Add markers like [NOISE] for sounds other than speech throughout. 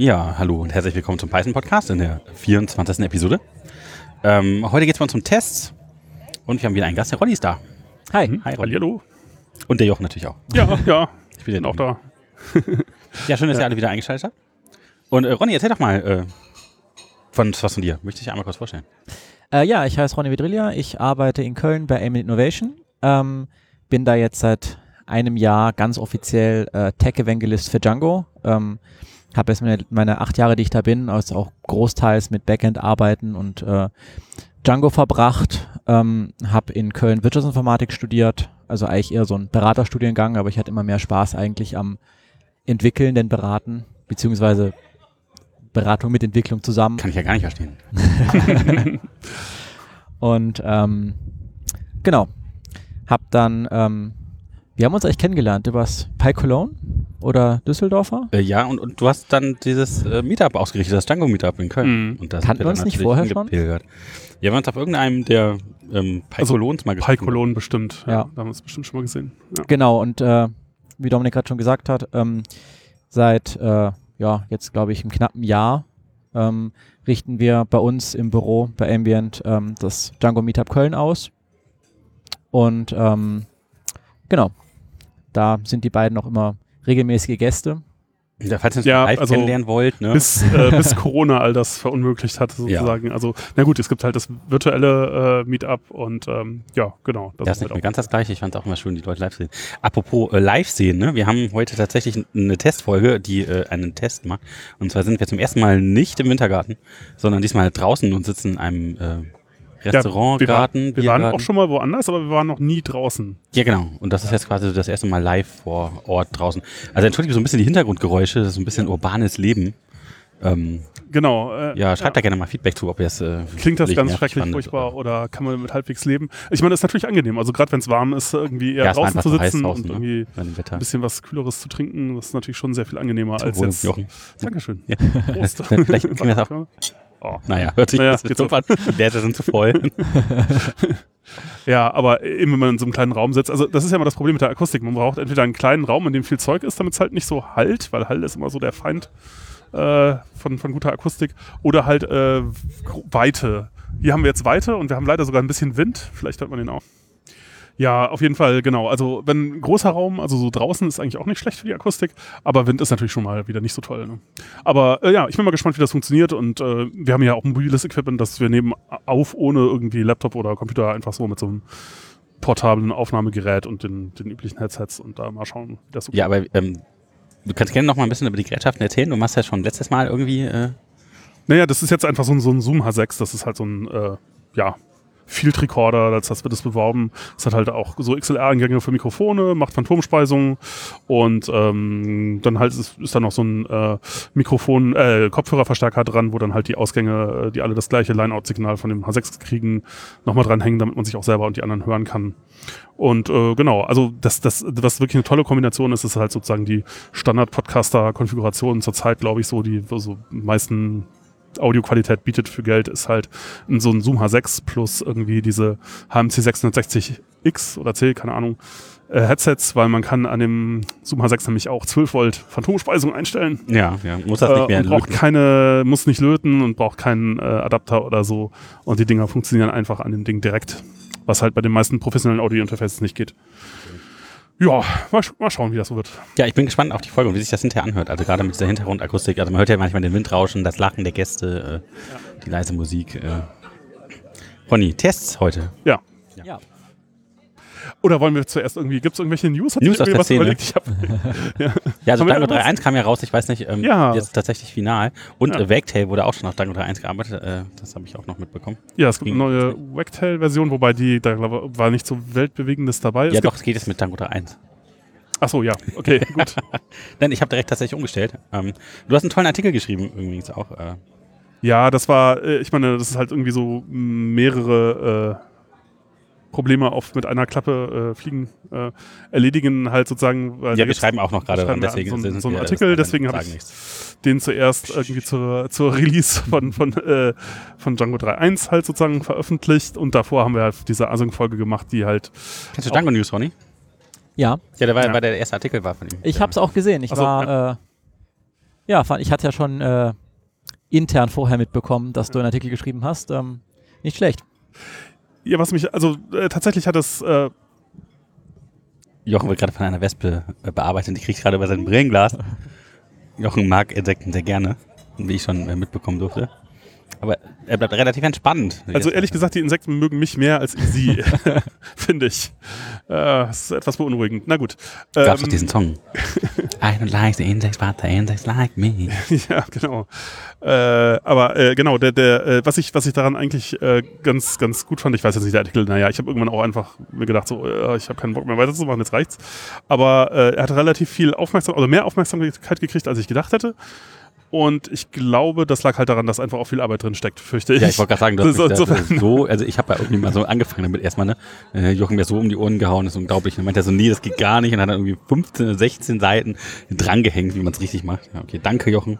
Ja, hallo und herzlich willkommen zum Python Podcast in der 24. Episode. Ähm, heute geht es bei uns um Tests und wir haben wieder einen Gast, der Ronny ist da. Hi. Hi Ronny. Hallo. Und der Jochen natürlich auch. Ja, ja, [LAUGHS] Ich bin bin auch da. Ja, schön, dass ihr alle wieder eingeschaltet habt. Und äh, Ronny, erzähl doch mal äh, von, was von dir. Möchte ich einmal kurz vorstellen. Äh, ja, ich heiße Ronny Vidrilia. Ich arbeite in Köln bei Aim Innovation. Ähm, bin da jetzt seit einem Jahr ganz offiziell äh, Tech-Evangelist für Django. Ähm, habe jetzt meine, meine acht Jahre, die ich da bin, also auch großteils mit Backend-Arbeiten und äh, Django verbracht. Ähm, habe in Köln Wirtschaftsinformatik studiert, also eigentlich eher so ein Beraterstudiengang, aber ich hatte immer mehr Spaß eigentlich am Entwickeln, denn Beraten, beziehungsweise Beratung mit Entwicklung zusammen. Kann ich ja gar nicht verstehen. [LAUGHS] Und ähm, genau, hab dann, ähm, wir haben uns eigentlich kennengelernt übers Pi Cologne oder Düsseldorfer. Äh, ja, und, und du hast dann dieses äh, Meetup ausgerichtet, das Django Meetup in Köln. Mhm. Und da Kannten wir uns nicht vorher schon? Ja, wir haben uns auf irgendeinem der ähm, Also, Pycolons mal Pi getroffen. Cologne bestimmt. Ja. Ja. Da haben wir es bestimmt schon mal gesehen. Ja. Genau, und äh, wie Dominik gerade schon gesagt hat, ähm, seit, äh, ja, jetzt glaube ich im knappen Jahr ähm, richten wir bei uns im Büro bei Ambient ähm, das Django Meetup Köln aus. Und ähm, genau, da sind die beiden auch immer regelmäßige Gäste. Ja, falls ihr uns Ja, live also kennenlernen wollt, ne? Bis, äh, [LAUGHS] bis Corona all das verunmöglicht hat, sozusagen. Also, na gut, es gibt halt das virtuelle äh, Meetup und ähm, ja, genau. Das ist halt nicht mehr ganz das gleiche. Ich fand es auch immer schön, die Leute live sehen. Apropos äh, live sehen, ne? wir haben heute tatsächlich eine Testfolge, die äh, einen Test macht. Und zwar sind wir zum ersten Mal nicht im Wintergarten, sondern diesmal draußen und sitzen in einem äh, Restaurant, wir, war, Garten, wir waren Biergarten. auch schon mal woanders, aber wir waren noch nie draußen. Ja, genau. Und das ist jetzt quasi das erste Mal live vor Ort draußen. Also entschuldige so ein bisschen die Hintergrundgeräusche, das ist so ein bisschen urbanes Leben. Ähm, Genau. Äh, ja, schreibt da gerne mal Feedback zu, ob ihr es äh, Klingt das ganz schrecklich furchtbar oder- oder kann man damit halbwegs leben? Ich meine, das ist natürlich angenehm. Also gerade wenn es warm ist, irgendwie eher Ja, war draußen zu sitzen draußen, und ne? irgendwie Wetter. ein bisschen was Kühleres zu trinken, das ist natürlich schon sehr viel angenehmer Zum als Wohl, jetzt. Jochen. Dankeschön. Ja. Prost. [LAUGHS] Vielleicht [LAUGHS] kriegen wir das auch. Oh. Naja, hört sich Naja, das geht doof an. Ist ja schon zu voll. [LAUGHS] Ja, aber eben wenn man in so einem kleinen Raum sitzt, also das ist ja immer das Problem mit der Akustik. Man braucht entweder einen kleinen Raum, in dem viel Zeug ist, damit es halt nicht so halt, weil Hall ist immer so der Feind äh, von, von guter Akustik, oder halt äh, Weite. Hier haben wir jetzt Weite und wir haben leider sogar ein bisschen Wind. Vielleicht hört man den auch. Ja, auf jeden Fall, genau. Also wenn ein großer Raum, also so draußen ist eigentlich auch nicht schlecht für die Akustik, aber Wind ist natürlich schon mal wieder nicht so toll. Ne? Aber äh, ja, ich bin mal gespannt, wie das funktioniert und äh, wir haben ja auch mobiles Equipment, das wir nehmen auf ohne irgendwie Laptop oder Computer einfach so mit so einem portablen Aufnahmegerät und den, den üblichen Headsets und da mal schauen, wie das so Ja, aber ähm, du kannst gerne noch mal ein bisschen über die Gerätschaften erzählen. Du machst ja schon letztes Mal irgendwie. Äh, Naja, das ist jetzt einfach so ein, so ein Zoom H6, das ist halt so ein, äh, ja, Field Recorder, das, das wird es beworben. Es hat halt auch so XLR-Eingänge für Mikrofone, macht Phantomspeisung und ähm, dann halt ist, ist da noch so ein äh, Mikrofon, äh, Kopfhörerverstärker dran, wo dann halt die Ausgänge, äh, die alle das gleiche Line-Out-Signal von dem H6 kriegen, nochmal dranhängen, damit man sich auch selber und die anderen hören kann. Und äh, genau, also das, das, was wirklich eine tolle Kombination ist, ist halt sozusagen die Standard-Podcaster-Konfiguration zurzeit, glaube ich, so die so meisten Audioqualität bietet für Geld, ist halt so ein Zoom H6 plus irgendwie diese HMC 660X oder C, keine Ahnung, äh, Headsets, weil man kann an dem Zoom H6 nämlich auch 12 Volt Phantomspeisung einstellen. ja, ja, muss das Äh, nicht mehr und braucht löten. keine, muss nicht löten und braucht keinen äh, Adapter oder so. Und die Dinger funktionieren einfach an dem Ding direkt, was halt bei den meisten professionellen Audio-Interfaces nicht geht. Ja, mal, sch- mal schauen, wie das so wird. Ja, ich bin gespannt auf die Folge und wie sich das hinterher anhört. Also gerade mit dieser Hintergrundakustik. Also man hört ja manchmal den Wind rauschen, das Lachen der Gäste, äh, die leise Musik. Äh. Ronny, Tests heute. Ja. Ja. Oder wollen wir zuerst irgendwie, gibt es irgendwelche News? Hat News aus der was überlegt? Ich hab, [LAUGHS] Ja, also wir Django irgendwas? 3.1 kam ja raus, ich weiß nicht, ähm, Ja. jetzt tatsächlich final. Und Ja. äh, Wagtail wurde auch schon auf Django 3.1 gearbeitet, äh, das habe ich auch noch mitbekommen. ja, es gibt eine neue Wagtail-Version, wobei die, da glaub, war nicht so weltbewegendes dabei. Es ja, doch, es geht jetzt mit Django 3.1. Ach so, ja, okay, [LAUGHS] gut. Nein, ich habe direkt tatsächlich umgestellt. Ähm, du hast einen tollen Artikel geschrieben, übrigens auch. Äh, Ja, das war, äh, ich meine, das ist halt irgendwie so mehrere äh, Probleme auf mit einer Klappe äh, fliegen, äh, erledigen halt sozusagen. ja, wir schreiben auch noch gerade dran, wir deswegen so, einen- sind so einen wir- Artikel, deswegen habe ich nichts. den zuerst irgendwie zur, zur [LAUGHS] Release von, von, äh, von Django 3.1 halt sozusagen veröffentlicht und davor haben wir halt diese Async-Folge gemacht, die halt Kennst du Django News, Ronny? Ja, Ja, der war, Ja. war der erste Artikel war von ihm. ich Ja. habe es auch gesehen. Ich so, war, äh, Ja, fand- ich hatte ja schon äh, intern vorher mitbekommen, dass du einen Artikel geschrieben hast. Ähm, nicht schlecht. Ja, was mich, also äh, tatsächlich hat das, äh, Jochen wird gerade von einer Wespe äh, bearbeitet die kriegt gerade über sein Brillenglas. Jochen mag Insekten sehr gerne, wie ich schon äh, mitbekommen durfte. Aber er bleibt relativ entspannt. also ehrlich gesagt, die Insekten mögen mich mehr als ich sie, [LAUGHS] [LAUGHS] finde ich. Äh, das ist etwas beunruhigend. Na gut. Gab's doch Ähm, diesen Song. [LAUGHS] I don't like the insects, but the insects like me. ja, genau. Äh, aber äh, genau, der, der, äh, was ich, was ich daran eigentlich äh, ganz, ganz gut fand, ich weiß jetzt nicht der Artikel, naja, ich habe irgendwann auch einfach mir gedacht, so, äh, ich habe keinen Bock mehr weiterzumachen, jetzt reicht's. Aber äh, er hat relativ viel Aufmerksamkeit, also mehr Aufmerksamkeit gekriegt, als ich gedacht hätte. Und ich glaube, das lag halt daran, dass einfach auch viel Arbeit drin steckt, fürchte ich. Ja, ich wollte gerade sagen, du hast So- mich da insofern- so, also ich habe ja irgendwie mal so angefangen damit erstmal, ne? Äh, Jochen mir so um die Ohren gehauen, das ist unglaublich. Und dann meinte er so, nee, das geht gar nicht. Und dann hat er irgendwie 15, 16 Seiten drangehängt, wie man es richtig macht. Ja, okay, danke, Jochen.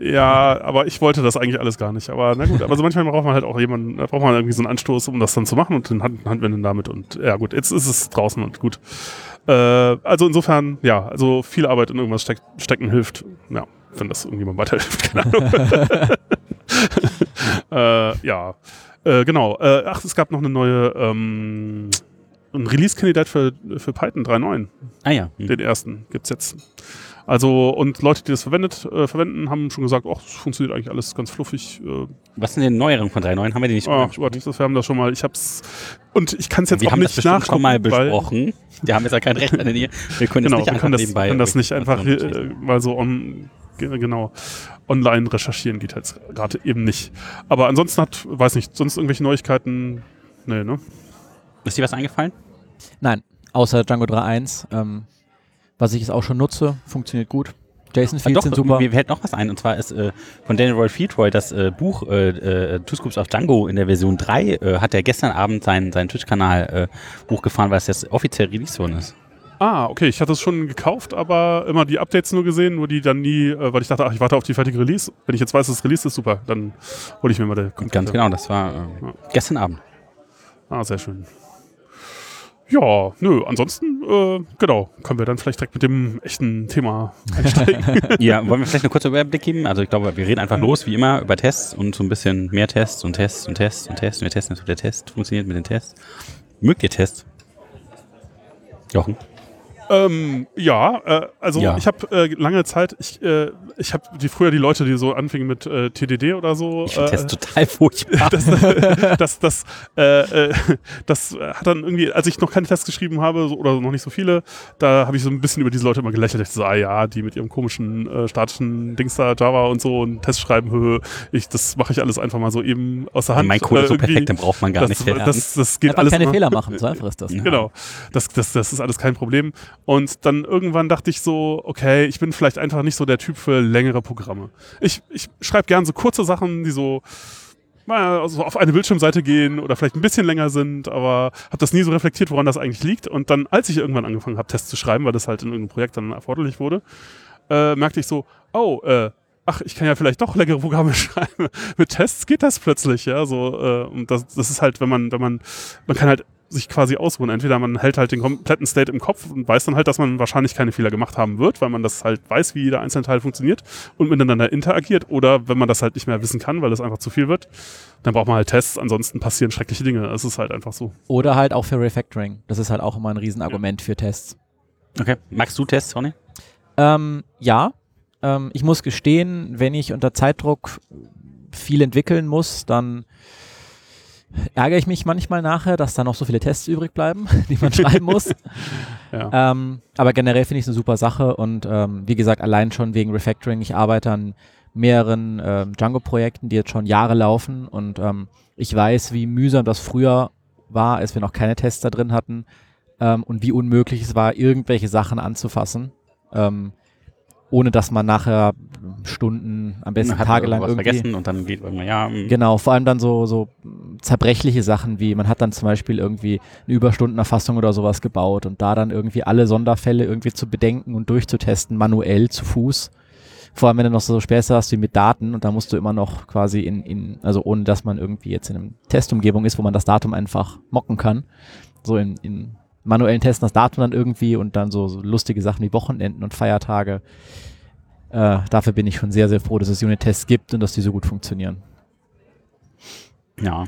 Ja, aber ich wollte das eigentlich alles gar nicht. Aber na gut, aber so manchmal braucht man halt auch jemanden, da braucht man irgendwie so einen Anstoß, um das dann zu machen und den Hand, Handwenden damit. Und ja gut, jetzt ist es draußen und gut. Äh, also insofern, ja, also viel Arbeit in irgendwas steck, stecken hilft. Ja, wenn das irgendjemand weiterhilft, [LAUGHS] keine Ahnung. [LAUGHS] äh, ja, äh, genau. Äh, ach, es gab noch eine neue, ähm, ein Release-Kandidat für, für Python 3.9. Ah ja. Hm. Den ersten gibt's jetzt. Also, und Leute, die das verwendet, äh, verwenden, haben schon gesagt, ach, das funktioniert eigentlich alles ganz fluffig. Äh, Was sind denn neueren von 3.9? Haben wir die nicht ah? Gott, das, wir haben das schon mal, ich hab's, und ich kann es jetzt Wir auch haben das nicht bestimmt nachgucken, schon mal besprochen. Wir haben jetzt ja kein Recht an der Nähe. Wir können genau, das wir nicht können einfach das, nebenbei. können das nicht einfach hier, äh, mal so on, genau, online recherchieren, geht halt gerade eben nicht. Aber ansonsten hat, weiß nicht, sonst irgendwelche Neuigkeiten, nee, ne? Ist dir was eingefallen? Nein, außer Django 3.1, ähm, was ich jetzt auch schon nutze, funktioniert gut. JSON Ah, Fields sind super. Mir fällt noch was ein, und zwar ist äh, von Daniel Roy Fiedroy das äh, Buch äh, äh, Two Scoops of Django in der Version 3, äh, hat er gestern Abend seinen, seinen Twitch-Kanal äh, hochgefahren, weil es jetzt offiziell released worden ist. Ah, okay, ich hatte es schon gekauft, aber immer die Updates nur gesehen, nur die dann nie, äh, weil ich dachte, ach, ich warte auf die fertige Release. Wenn ich jetzt weiß, dass es released ist, super, dann hole ich mir mal der Ganz genau, das war äh, Ja. gestern Abend. Ah, sehr schön. Ja, nö, ansonsten, äh, genau, können wir dann vielleicht direkt mit dem echten Thema [LAUGHS] einsteigen. ja, wollen wir vielleicht eine kurze Überblick geben? Also ich glaube, wir reden einfach los, wie immer, über Tests und so ein bisschen mehr Tests und Tests und Tests und Tests. Und wir testen, jetzt, ob der Test funktioniert mit den Tests. Mögt ihr Tests? Jochen? Ähm, ja, äh, also Ja. ich habe äh, lange Zeit, ich, äh, ich habe die früher die Leute, die so anfingen mit äh, TDD oder so. Ich finde äh, Tests total furchtbar. [LAUGHS] das, das, das, äh, äh, das hat dann irgendwie, als ich noch keine Tests geschrieben habe so, oder noch nicht so viele, da habe ich so ein bisschen über diese Leute immer gelächelt. Ich so, ah ja, die mit ihrem komischen äh, statischen Dings da, Java und so und Tests schreiben, hö, ich, das mache ich alles einfach mal so eben aus der Hand. mein Code ist so Äh, perfekt, den braucht man gar das, nicht. das, das, geht Einfach alles keine immer- Fehler machen, so einfach ist das. Genau. Das, das, das ist alles kein Problem. Und dann irgendwann dachte ich so, okay, ich bin vielleicht einfach nicht so der Typ für längere Programme. Ich, ich schreibe gern so kurze Sachen, die so mal so auf eine Bildschirmseite gehen oder vielleicht ein bisschen länger sind, aber habe das nie so reflektiert, woran das eigentlich liegt. Und dann, als ich irgendwann angefangen habe, Tests zu schreiben, weil das halt in irgendeinem Projekt dann erforderlich wurde, äh, merkte ich so, oh, äh, ach, ich kann ja vielleicht doch längere Programme [LAUGHS] schreiben. Mit Tests geht das plötzlich, ja, so, äh, und das, das ist halt, wenn man, wenn man, man kann halt sich quasi ausruhen. Entweder man hält halt den kompletten State im Kopf und weiß dann halt, dass man wahrscheinlich keine Fehler gemacht haben wird, weil man das halt weiß, wie jeder einzelne Teil funktioniert und miteinander interagiert. Oder wenn man das halt nicht mehr wissen kann, weil das einfach zu viel wird, dann braucht man halt Tests. Ansonsten passieren schreckliche Dinge. Es ist halt einfach so. Oder halt auch für Refactoring. Das ist halt auch immer ein Riesenargument für Tests. Okay. Magst du Tests, Ronny? Ähm, ja, ähm, ich muss gestehen, wenn ich unter Zeitdruck viel entwickeln muss, dann ärgere ich mich manchmal nachher, dass da noch so viele Tests übrig bleiben, [LAUGHS] die man schreiben muss. [LAUGHS] Ja. Ähm, aber generell finde ich es eine super Sache und ähm, wie gesagt, allein schon wegen Refactoring, ich arbeite an mehreren ähm, Django-Projekten, die jetzt schon Jahre laufen und ähm, ich weiß, wie mühsam das früher war, als wir noch keine Tests da drin hatten ähm, und wie unmöglich es war, irgendwelche Sachen anzufassen, ähm, ohne dass man nachher Stunden, am besten Hat tagelang irgendwie vergessen und dann geht man, ja, mm, Genau, vor allem dann so, so zerbrechliche Sachen wie, man hat dann zum Beispiel irgendwie eine Überstundenerfassung oder sowas gebaut und da dann irgendwie alle Sonderfälle irgendwie zu bedenken und durchzutesten, manuell zu Fuß. Vor allem, wenn du noch so Späße hast wie mit Daten und da musst du immer noch quasi in, in also ohne dass man irgendwie jetzt in einem Testumgebung ist, wo man das Datum einfach mocken kann, so in, in manuellen Testen das Datum dann irgendwie und dann so, so lustige Sachen wie Wochenenden und Feiertage. äh, dafür bin ich schon sehr, sehr froh, dass es Unit-Tests gibt und dass die so gut funktionieren. Ja.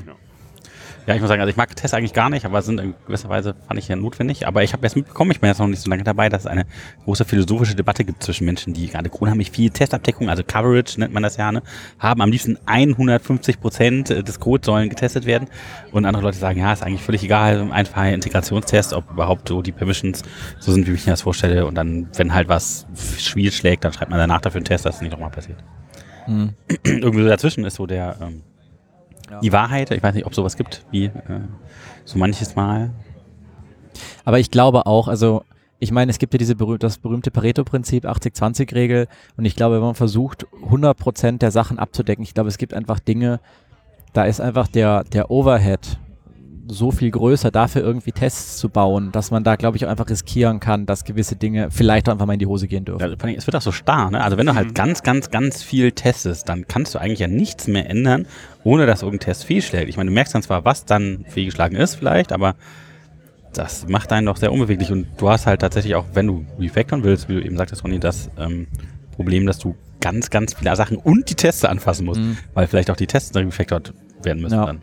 Ja, ich muss sagen, also ich mag Tests eigentlich gar nicht, aber sind in gewisser Weise fand ich ja notwendig. Aber ich habe jetzt mitbekommen, ich bin jetzt noch nicht so lange dabei, dass es eine große philosophische Debatte gibt zwischen Menschen, die gerade unheimlich viel Testabdeckung, also Coverage nennt man das ja, ne, haben. Am liebsten 150 Prozent des Codes sollen getestet werden. Und andere Leute sagen, ja, ist eigentlich völlig egal, einfach ein Integrationstest, ob überhaupt so die Permissions so sind, wie ich mir das vorstelle. Und dann, wenn halt was schwierig schlägt, dann schreibt man danach dafür einen Test, dass es nicht nochmal passiert. Mhm. [CLEARS THROAT] Irgendwie so dazwischen ist so der ähm. Die Wahrheit. Ich weiß nicht, ob sowas gibt, wie äh, so manches Mal. Aber ich glaube auch, also ich meine, es gibt ja diese berüh das berühmte Pareto-Prinzip, 80-20-Regel und ich glaube, wenn man versucht, 100% der Sachen abzudecken, ich glaube, es gibt einfach Dinge, da ist einfach der, der Overhead so viel größer, dafür irgendwie Tests zu bauen, dass man da, glaube ich, auch einfach riskieren kann, dass gewisse Dinge vielleicht auch einfach mal in die Hose gehen dürfen. Ja, allem, es wird auch so starr, ne? Also wenn du halt Mhm. ganz, ganz, ganz viel testest, dann kannst du eigentlich ja nichts mehr ändern, ohne dass irgendein Test fehlschlägt. Ich meine, du merkst dann zwar, was dann fehlgeschlagen ist vielleicht, aber das macht einen doch sehr unbeweglich und du hast halt tatsächlich auch, wenn du refactoren willst, wie du eben sagtest, Ronny, das ähm, Problem, dass du ganz, ganz viele Sachen und die Tests anfassen musst, Mhm. weil vielleicht auch die Tests dann refactored werden müssen Ja. dann.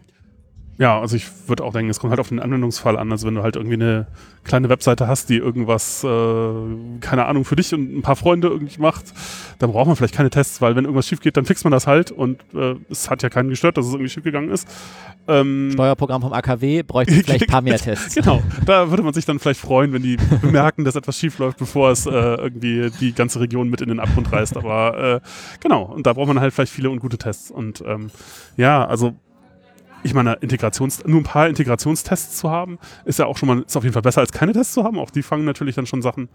Ja, also ich würde auch denken, es kommt halt auf den Anwendungsfall an. Also wenn du halt irgendwie eine kleine Webseite hast, die irgendwas, äh, keine Ahnung, für dich und ein paar Freunde irgendwie macht, dann braucht man vielleicht keine Tests, weil wenn irgendwas schief geht, dann fixt man das halt und äh, es hat ja keinen gestört, dass es irgendwie schief gegangen ist. Ähm, Steuerprogramm vom AKW bräuchte [LAUGHS] vielleicht ein paar mehr Tests. Genau, da würde man sich dann vielleicht freuen, wenn die bemerken, dass etwas schief läuft, bevor es äh, irgendwie die ganze Region mit in den Abgrund reißt. Aber äh, genau, und da braucht man halt vielleicht viele und gute Tests. Und ähm, ja, also ich meine, Integrations, nur ein paar Integrationstests zu haben, ist ja auch schon mal, ist auf jeden Fall besser als keine Tests zu haben. Auch die fangen natürlich dann schon Sachen.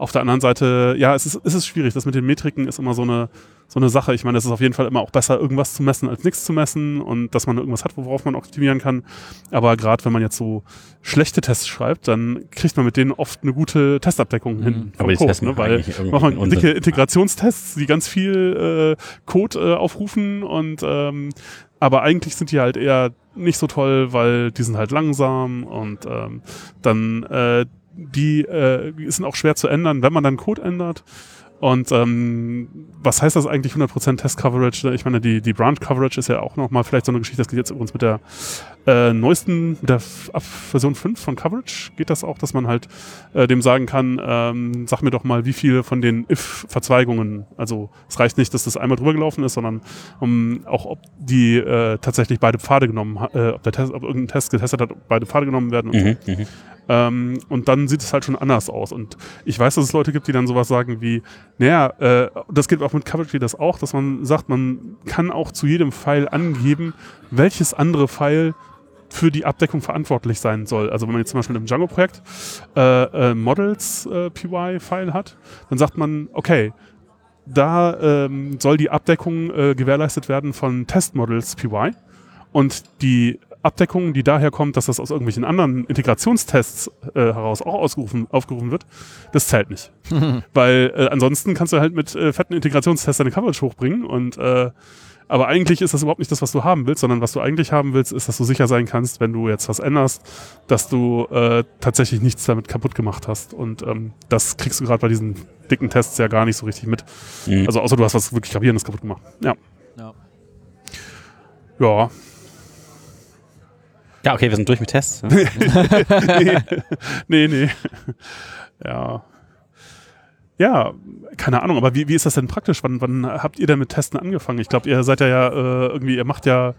Auf der anderen Seite, ja, es ist, es ist schwierig. Das mit den Metriken ist immer so eine, so eine Sache. Ich meine, es ist auf jeden Fall immer auch besser, irgendwas zu messen, als nichts zu messen und dass man irgendwas hat, worauf man optimieren kann. Aber gerade wenn man jetzt so schlechte Tests schreibt, dann kriegt man mit denen oft eine gute Testabdeckung hin. Mhm. Aber die Code, Tests ne? machen Weil man Unsinn. dicke Integrationstests, die ganz viel äh, Code äh, aufrufen und ähm, aber eigentlich sind die halt eher nicht so toll, weil die sind halt langsam und ähm, dann äh, die äh, sind auch schwer zu ändern, wenn man dann Code ändert. Und ähm, was heißt das eigentlich 100% Test-Coverage? Ich meine, die, die Branch-Coverage ist ja auch nochmal vielleicht so eine Geschichte, das geht jetzt übrigens mit der äh, neuesten, mit der F- ab Version 5 von Coverage geht das auch, dass man halt äh, dem sagen kann, ähm, sag mir doch mal, wie viele von den if-Verzweigungen, also es reicht nicht, dass das einmal drüber gelaufen ist, sondern um, auch ob die äh, tatsächlich beide Pfade genommen, äh, ob der Test, ob irgendein Test getestet hat, ob beide Pfade genommen werden und so. Mhm, mhm. Ähm, und dann sieht es halt schon anders aus. Und ich weiß, dass es Leute gibt, die dann sowas sagen wie, naja, äh, das geht auch mit Coverage das auch, dass man sagt, man kann auch zu jedem File angeben, welches andere File für die Abdeckung verantwortlich sein soll. Also wenn man jetzt zum Beispiel im Django-Projekt äh, äh, Models äh, PY-File hat, dann sagt man, okay, da ähm, soll die Abdeckung äh, gewährleistet werden von Test-Models PY und die Abdeckung, die daher kommt, dass das aus irgendwelchen anderen Integrationstests äh, heraus auch ausgerufen, aufgerufen wird, das zählt nicht. [LAUGHS] Weil äh, ansonsten kannst du halt mit fetten Integrationstests deine Coverage hochbringen und aber eigentlich ist das überhaupt nicht das, was du haben willst, sondern was du eigentlich haben willst, ist, dass du sicher sein kannst, wenn du jetzt was änderst, dass du äh, tatsächlich nichts damit kaputt gemacht hast. Und ähm, das kriegst du gerade bei diesen dicken Tests ja gar nicht so richtig mit. Mhm. Also außer du hast was wirklich Gravierendes kaputt gemacht. Ja. Ja. Ja. Ja, okay, wir sind durch mit Tests. Ne? [LAUGHS] nee, [LAUGHS] nee, nee. Ja. Ja, keine Ahnung, aber wie, wie ist das denn praktisch? Wann, wann habt ihr denn mit Testen angefangen? Ich glaube, ihr seid ja, ja äh, irgendwie, ihr macht ja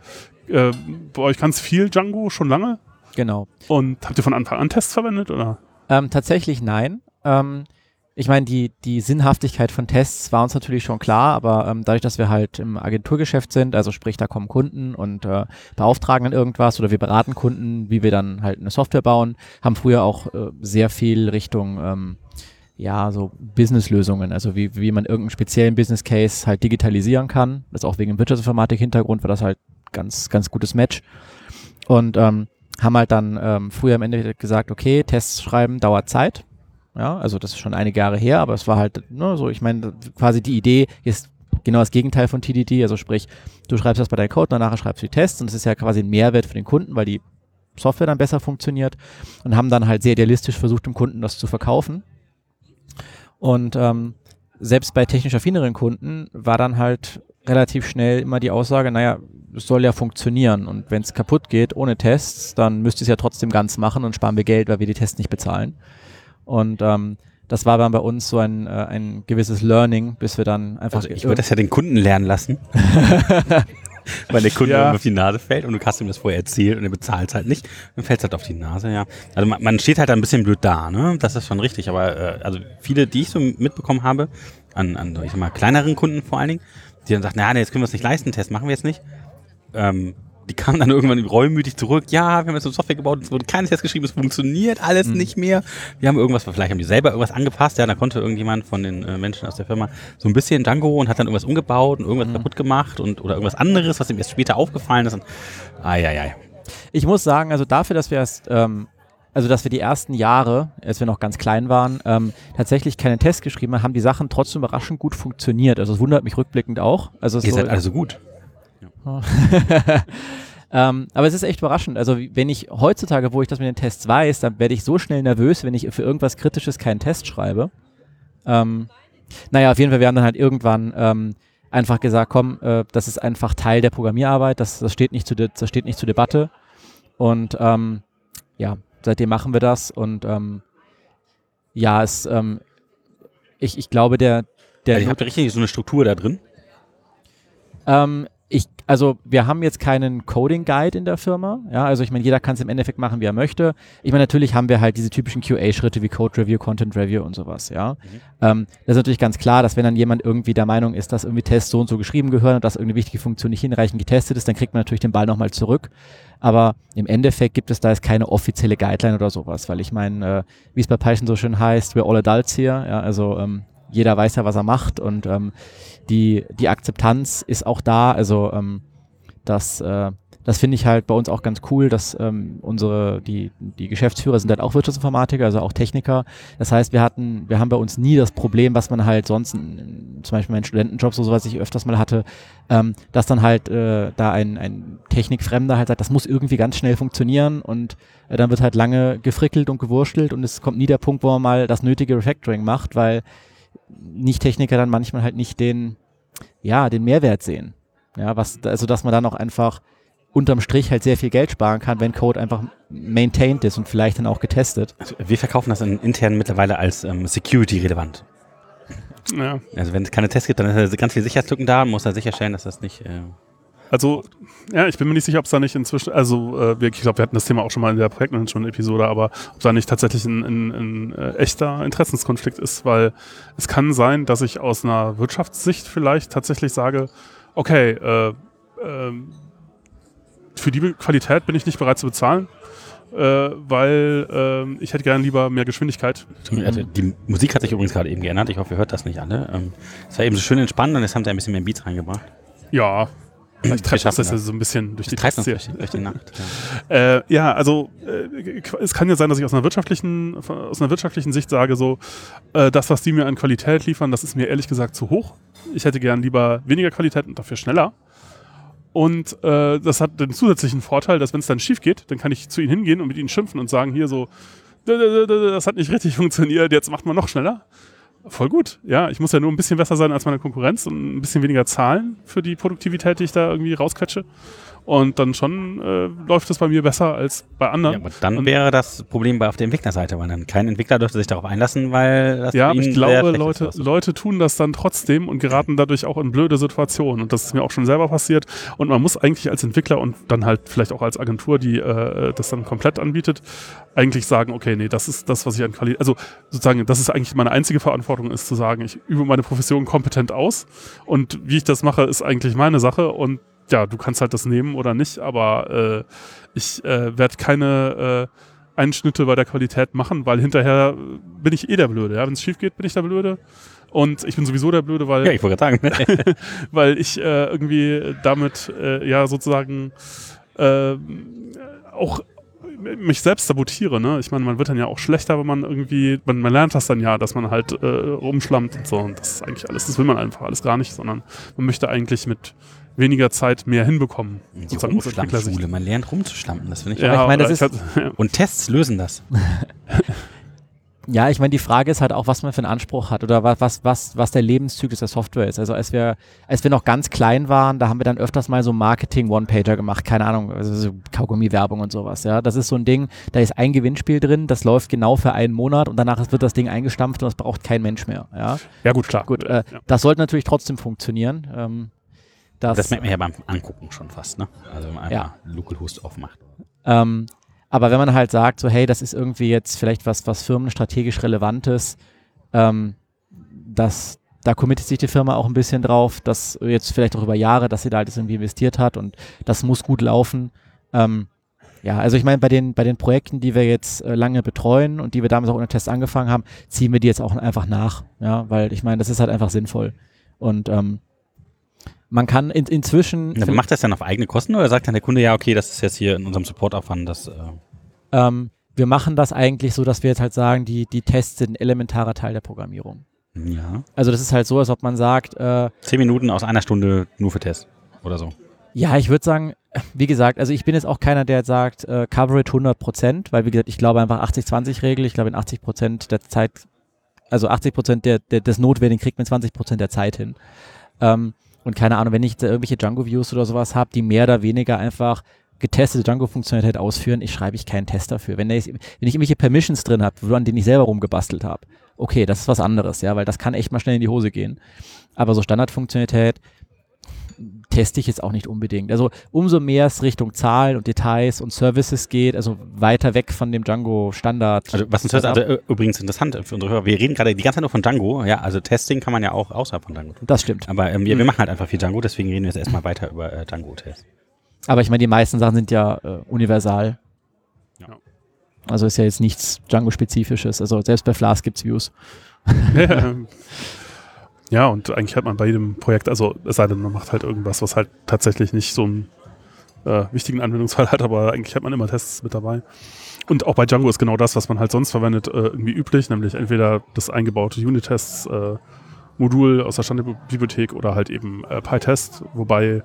äh, bei euch ganz viel Django schon lange. Genau. Und habt ihr von Anfang an Tests verwendet? Oder? Ähm, tatsächlich nein. Ähm, ich meine, die, die Sinnhaftigkeit von Tests war uns natürlich schon klar, aber ähm, dadurch, dass wir halt im Agenturgeschäft sind, also sprich, da kommen Kunden und äh, beauftragen dann irgendwas oder wir beraten Kunden, wie wir dann halt eine Software bauen, haben früher auch äh, sehr viel Richtung ähm, ja, so Businesslösungen, also wie, wie man irgendeinen speziellen Business Case halt digitalisieren kann. Das auch wegen dem Wirtschaftsinformatik-Hintergrund war das halt ganz, ganz gutes Match. Und ähm, haben halt dann ähm, früher im Endeffekt gesagt, okay, Tests schreiben dauert Zeit. Ja, also das ist schon einige Jahre her, aber es war halt, ne, so, ich meine, quasi die Idee ist genau das Gegenteil von TDD, also sprich, du schreibst das bei deinem Code, danach schreibst du die Tests und das ist ja quasi ein Mehrwert für den Kunden, weil die Software dann besser funktioniert und haben dann halt sehr idealistisch versucht, dem Kunden das zu verkaufen. Und ähm, selbst bei technisch affineren Kunden war dann halt relativ schnell immer die Aussage, naja, es soll ja funktionieren und wenn es kaputt geht ohne Tests, dann müsst ihr es ja trotzdem ganz machen und sparen wir Geld, weil wir die Tests nicht bezahlen. Und ähm, das war dann bei uns so ein, äh, ein gewisses Learning, bis wir dann einfach. Also ich würde das ja den Kunden lernen lassen. [LAUGHS] Weil der Kunde Ja. auf die Nase fällt und du hast ihm das vorher erzählt und er bezahlt es halt nicht, dann fällt es halt auf die Nase, ja. Also man, man steht halt ein bisschen blöd da, ne? Das ist schon richtig, aber äh, also viele, die ich so mitbekommen habe, an, an ich sag mal, kleineren Kunden vor allen Dingen, die dann sagen, na, nee, jetzt können wir es nicht leisten, Test machen wir jetzt nicht. Ähm, die kamen dann irgendwann reumütig zurück. Ja, wir haben jetzt eine Software gebaut, es wurde kein Test geschrieben, es funktioniert alles nicht mehr. Wir haben irgendwas, vielleicht haben die selber irgendwas angepasst. Ja, da konnte irgendjemand von den äh, Menschen aus der Firma so ein bisschen Django und hat dann irgendwas umgebaut und irgendwas kaputt gemacht und oder irgendwas anderes, was ihm erst später aufgefallen ist. Und, ai, ai, ai. Ich muss sagen, also dafür, dass wir erst, ähm, also dass wir die ersten Jahre, als wir noch ganz klein waren, ähm, tatsächlich keine Tests geschrieben haben, haben die Sachen trotzdem überraschend gut funktioniert. Also es wundert mich rückblickend auch. Also Ihr so, seid alle so gut. [LAUGHS] ähm, aber es ist echt überraschend. Also wenn ich heutzutage, wo ich das mit den Tests weiß, dann werde ich so schnell nervös, wenn ich für irgendwas Kritisches keinen Test schreibe. Ähm, naja, auf jeden Fall, wir haben dann halt irgendwann ähm, einfach gesagt, komm, äh, das ist einfach Teil der Programmierarbeit, das, das, steht, nicht zu das steht nicht zur Debatte. Und ähm, ja, seitdem machen wir das und ähm, ja, es, ähm, ich, ich glaube, der, der Also ihr habt richtig so eine Struktur da drin. ähm, ich, also wir haben jetzt keinen Coding Guide in der Firma. Ja, also ich meine, jeder kann es im Endeffekt machen, wie er möchte. Ich meine, natürlich haben wir halt diese typischen QA-Schritte wie Code Review, Content Review und sowas. Ja, ähm, das ist natürlich ganz klar, dass wenn dann jemand irgendwie der Meinung ist, dass irgendwie Tests so und so geschrieben gehören und dass irgendeine wichtige Funktion nicht hinreichend getestet ist, dann kriegt man natürlich den Ball nochmal zurück. Aber im Endeffekt gibt es da jetzt keine offizielle Guideline oder sowas, weil ich meine, äh, wie es bei Python so schön heißt, we're all adults here. Ja, also ähm, jeder weiß ja, was er macht und ähm, die, die Akzeptanz ist auch da. Also ähm, das, äh, das finde ich halt bei uns auch ganz cool, dass ähm, unsere, die, die Geschäftsführer sind halt auch Wirtschaftsinformatiker, also auch Techniker. Das heißt, wir hatten, wir haben bei uns nie das Problem, was man halt sonst, in, zum Beispiel in Studentenjobs oder so, was ich öfters mal hatte, ähm, dass dann halt äh, da ein, ein Technikfremder halt sagt, das muss irgendwie ganz schnell funktionieren und äh, dann wird halt lange gefrickelt und gewurschtelt und es kommt nie der Punkt, wo man mal das nötige Refactoring macht, weil Nicht-Techniker dann manchmal halt nicht den, ja, den Mehrwert sehen. Ja, was, also dass man dann auch einfach unterm Strich halt sehr viel Geld sparen kann, wenn Code einfach maintained ist und vielleicht dann auch getestet. Also wir verkaufen das in, intern mittlerweile als ähm, security-relevant. Ja. Also wenn es keine Tests gibt, dann ist ganz viel Sicherheitslücken da, muss da sicherstellen, dass das nicht... Äh, Also, ja, ich bin mir nicht sicher, ob es da nicht inzwischen, also äh, ich glaube, wir hatten das Thema auch schon mal in der Projektmanagement-Episode, aber ob da nicht tatsächlich ein, ein, ein äh, echter Interessenskonflikt ist, weil es kann sein, dass ich aus einer Wirtschaftssicht vielleicht tatsächlich sage, okay, äh, ähm, für die Qualität bin ich nicht bereit zu bezahlen, äh, weil ähm, ich hätte gerne lieber mehr Geschwindigkeit. Also die Musik hat sich übrigens gerade eben geändert. Ich hoffe, ihr hört das nicht alle. Ähm, Es war eben so schön entspannt und jetzt haben sie ein bisschen mehr Beats reingebracht. Ja, uns schaffen das ja so ein bisschen durch die durch, durch die Nacht. [LAUGHS] Ja. Äh, ja, also äh, es kann ja sein, dass ich aus einer wirtschaftlichen, aus einer wirtschaftlichen Sicht sage, so äh, das, was die mir an Qualität liefern, das ist mir ehrlich gesagt zu hoch. Ich hätte gern lieber weniger Qualität und dafür schneller. Und äh, das hat den zusätzlichen Vorteil, dass wenn es dann schief geht, dann kann ich zu ihnen hingehen und mit ihnen schimpfen und sagen, hier so, "D- d- d- d- das hat nicht richtig [LAUGHS] funktioniert, jetzt macht man noch schneller. Voll gut. Ja, ich muss ja nur ein bisschen besser sein als meine Konkurrenz und ein bisschen weniger zahlen für die Produktivität, die ich da irgendwie rausquetsche. Und dann schon äh, läuft es bei mir besser als bei anderen. Ja, aber dann Und- wäre das Problem bei auf der Entwicklerseite, weil dann kein Entwickler dürfte sich darauf einlassen, weil das Ja, aber ich glaube, Leute. Leute tun das dann trotzdem und geraten dadurch auch in blöde Situationen. Und das ist mir auch schon selber passiert. Und man muss eigentlich als Entwickler und dann halt vielleicht auch als Agentur, die äh, das dann komplett anbietet, eigentlich sagen, okay, nee, das ist das, was ich an Qualität, also sozusagen, das ist eigentlich meine einzige Verantwortung, ist zu sagen, ich übe meine Profession kompetent aus und wie ich das mache, ist eigentlich meine Sache und ja, du kannst halt das nehmen oder nicht, aber äh, ich äh, werde keine äh, Einschnitte bei der Qualität machen, weil hinterher bin ich eh der Blöde. Ja? Wenn es schief geht, bin ich der Blöde. Und ich bin sowieso der Blöde, weil Ja, ich wollte gerade sagen. [LAUGHS] weil ich äh, irgendwie damit äh, ja sozusagen äh, auch mich selbst sabotiere. Ne? Ich meine, man wird dann ja auch schlechter, wenn man irgendwie, man, man lernt das dann ja, dass man halt äh, rumschlammt und so. Und das ist eigentlich alles, das will man einfach alles gar nicht, sondern man möchte eigentlich mit weniger Zeit mehr hinbekommen. Die Entwicklersicht. Rumschlammschule, man lernt rumzuschlampen, das finde ich Ja, ich meine, das ich hab- ja. [LAUGHS] Und Tests lösen das. [LAUGHS] Ja, ich meine, die Frage ist halt auch, was man für einen Anspruch hat oder was, was, was, was der Lebenszyklus der Software ist. Also als wir, als wir noch ganz klein waren, da haben wir dann öfters mal so Marketing-One-Pager gemacht, keine Ahnung, also so Kaugummi-Werbung und sowas. Ja, das ist so ein Ding, da ist ein Gewinnspiel drin, das läuft genau für einen Monat und danach wird das Ding eingestampft und das braucht kein Mensch mehr. Ja, Ja, gut, klar. gut, äh, ja. das sollte natürlich trotzdem funktionieren. Ähm, das, Das merkt man ja beim Angucken schon fast, ne? Also wenn man einfach Ja. Localhost aufmacht. Ähm, aber wenn man halt sagt, so hey, das ist irgendwie jetzt vielleicht was, was firmenstrategisch Relevantes, ähm, das, da committet sich die Firma auch ein bisschen drauf, dass jetzt vielleicht auch über Jahre, dass sie da halt das irgendwie investiert hat und das muss gut laufen. Ähm, ja, also ich meine, bei den, bei den Projekten, die wir jetzt äh, lange betreuen und die wir damals auch unter Tests angefangen haben, ziehen wir die jetzt auch einfach nach. Ja, weil ich meine, das ist halt einfach sinnvoll. Und ähm, man kann in, inzwischen. Aber macht das dann auf eigene Kosten oder sagt dann der Kunde, ja, okay, das ist jetzt hier in unserem Supportaufwand, das äh, Ähm, wir machen das eigentlich so, dass wir jetzt halt sagen, die, die Tests sind ein elementarer Teil der Programmierung. ja. Also das ist halt so, als ob man sagt, äh, Zehn Minuten aus einer Stunde nur für Test oder so. ja, ich würde sagen, wie gesagt, also ich bin jetzt auch keiner, der jetzt sagt, äh, Coverage 100 Prozent, weil wie gesagt, ich glaube einfach 80-20-Regel, ich glaube in 80 Prozent der Zeit, also 80 Prozent der, der, des Notwendigen kriegt man 20 Prozent der Zeit hin. Ähm, und keine Ahnung, wenn ich jetzt irgendwelche Django-Views oder sowas habe, die mehr oder weniger einfach getestete Django-Funktionalität ausführen, ich schreibe ich keinen Test dafür. Wenn, jetzt, wenn ich irgendwelche Permissions drin habe, an denen ich selber rumgebastelt habe, okay, das ist was anderes, ja, weil das kann echt mal schnell in die Hose gehen. Aber so Standardfunktionalität teste ich jetzt auch nicht unbedingt. Also umso mehr es Richtung Zahlen und Details und Services geht, also weiter weg von dem Django-Standard. Also was uns hört, also äh, übrigens interessant für unsere Hörer, wir reden gerade die ganze Zeit nur von Django, ja, also Testing kann man ja auch außerhalb von Django tun. das stimmt. Aber ähm, wir, wir machen halt einfach viel Django, deswegen reden wir jetzt erstmal weiter über äh, Django-Tests. Aber ich meine, die meisten Sachen sind ja äh, universal. Ja. Also ist ja jetzt nichts Django-spezifisches. Also selbst bei Flask gibt es Views. [LAUGHS] [LAUGHS] Ja, und eigentlich hat man bei jedem Projekt, also es sei denn, man macht halt irgendwas, was halt tatsächlich nicht so einen äh, wichtigen Anwendungsfall [LAUGHS] hat, aber eigentlich hat man immer Tests mit dabei. Und auch bei Django ist genau das, was man halt sonst verwendet, äh, irgendwie üblich, nämlich entweder das eingebaute Unit-Tests äh, aus der Standardbibliothek oder halt eben äh, PyTest, wobei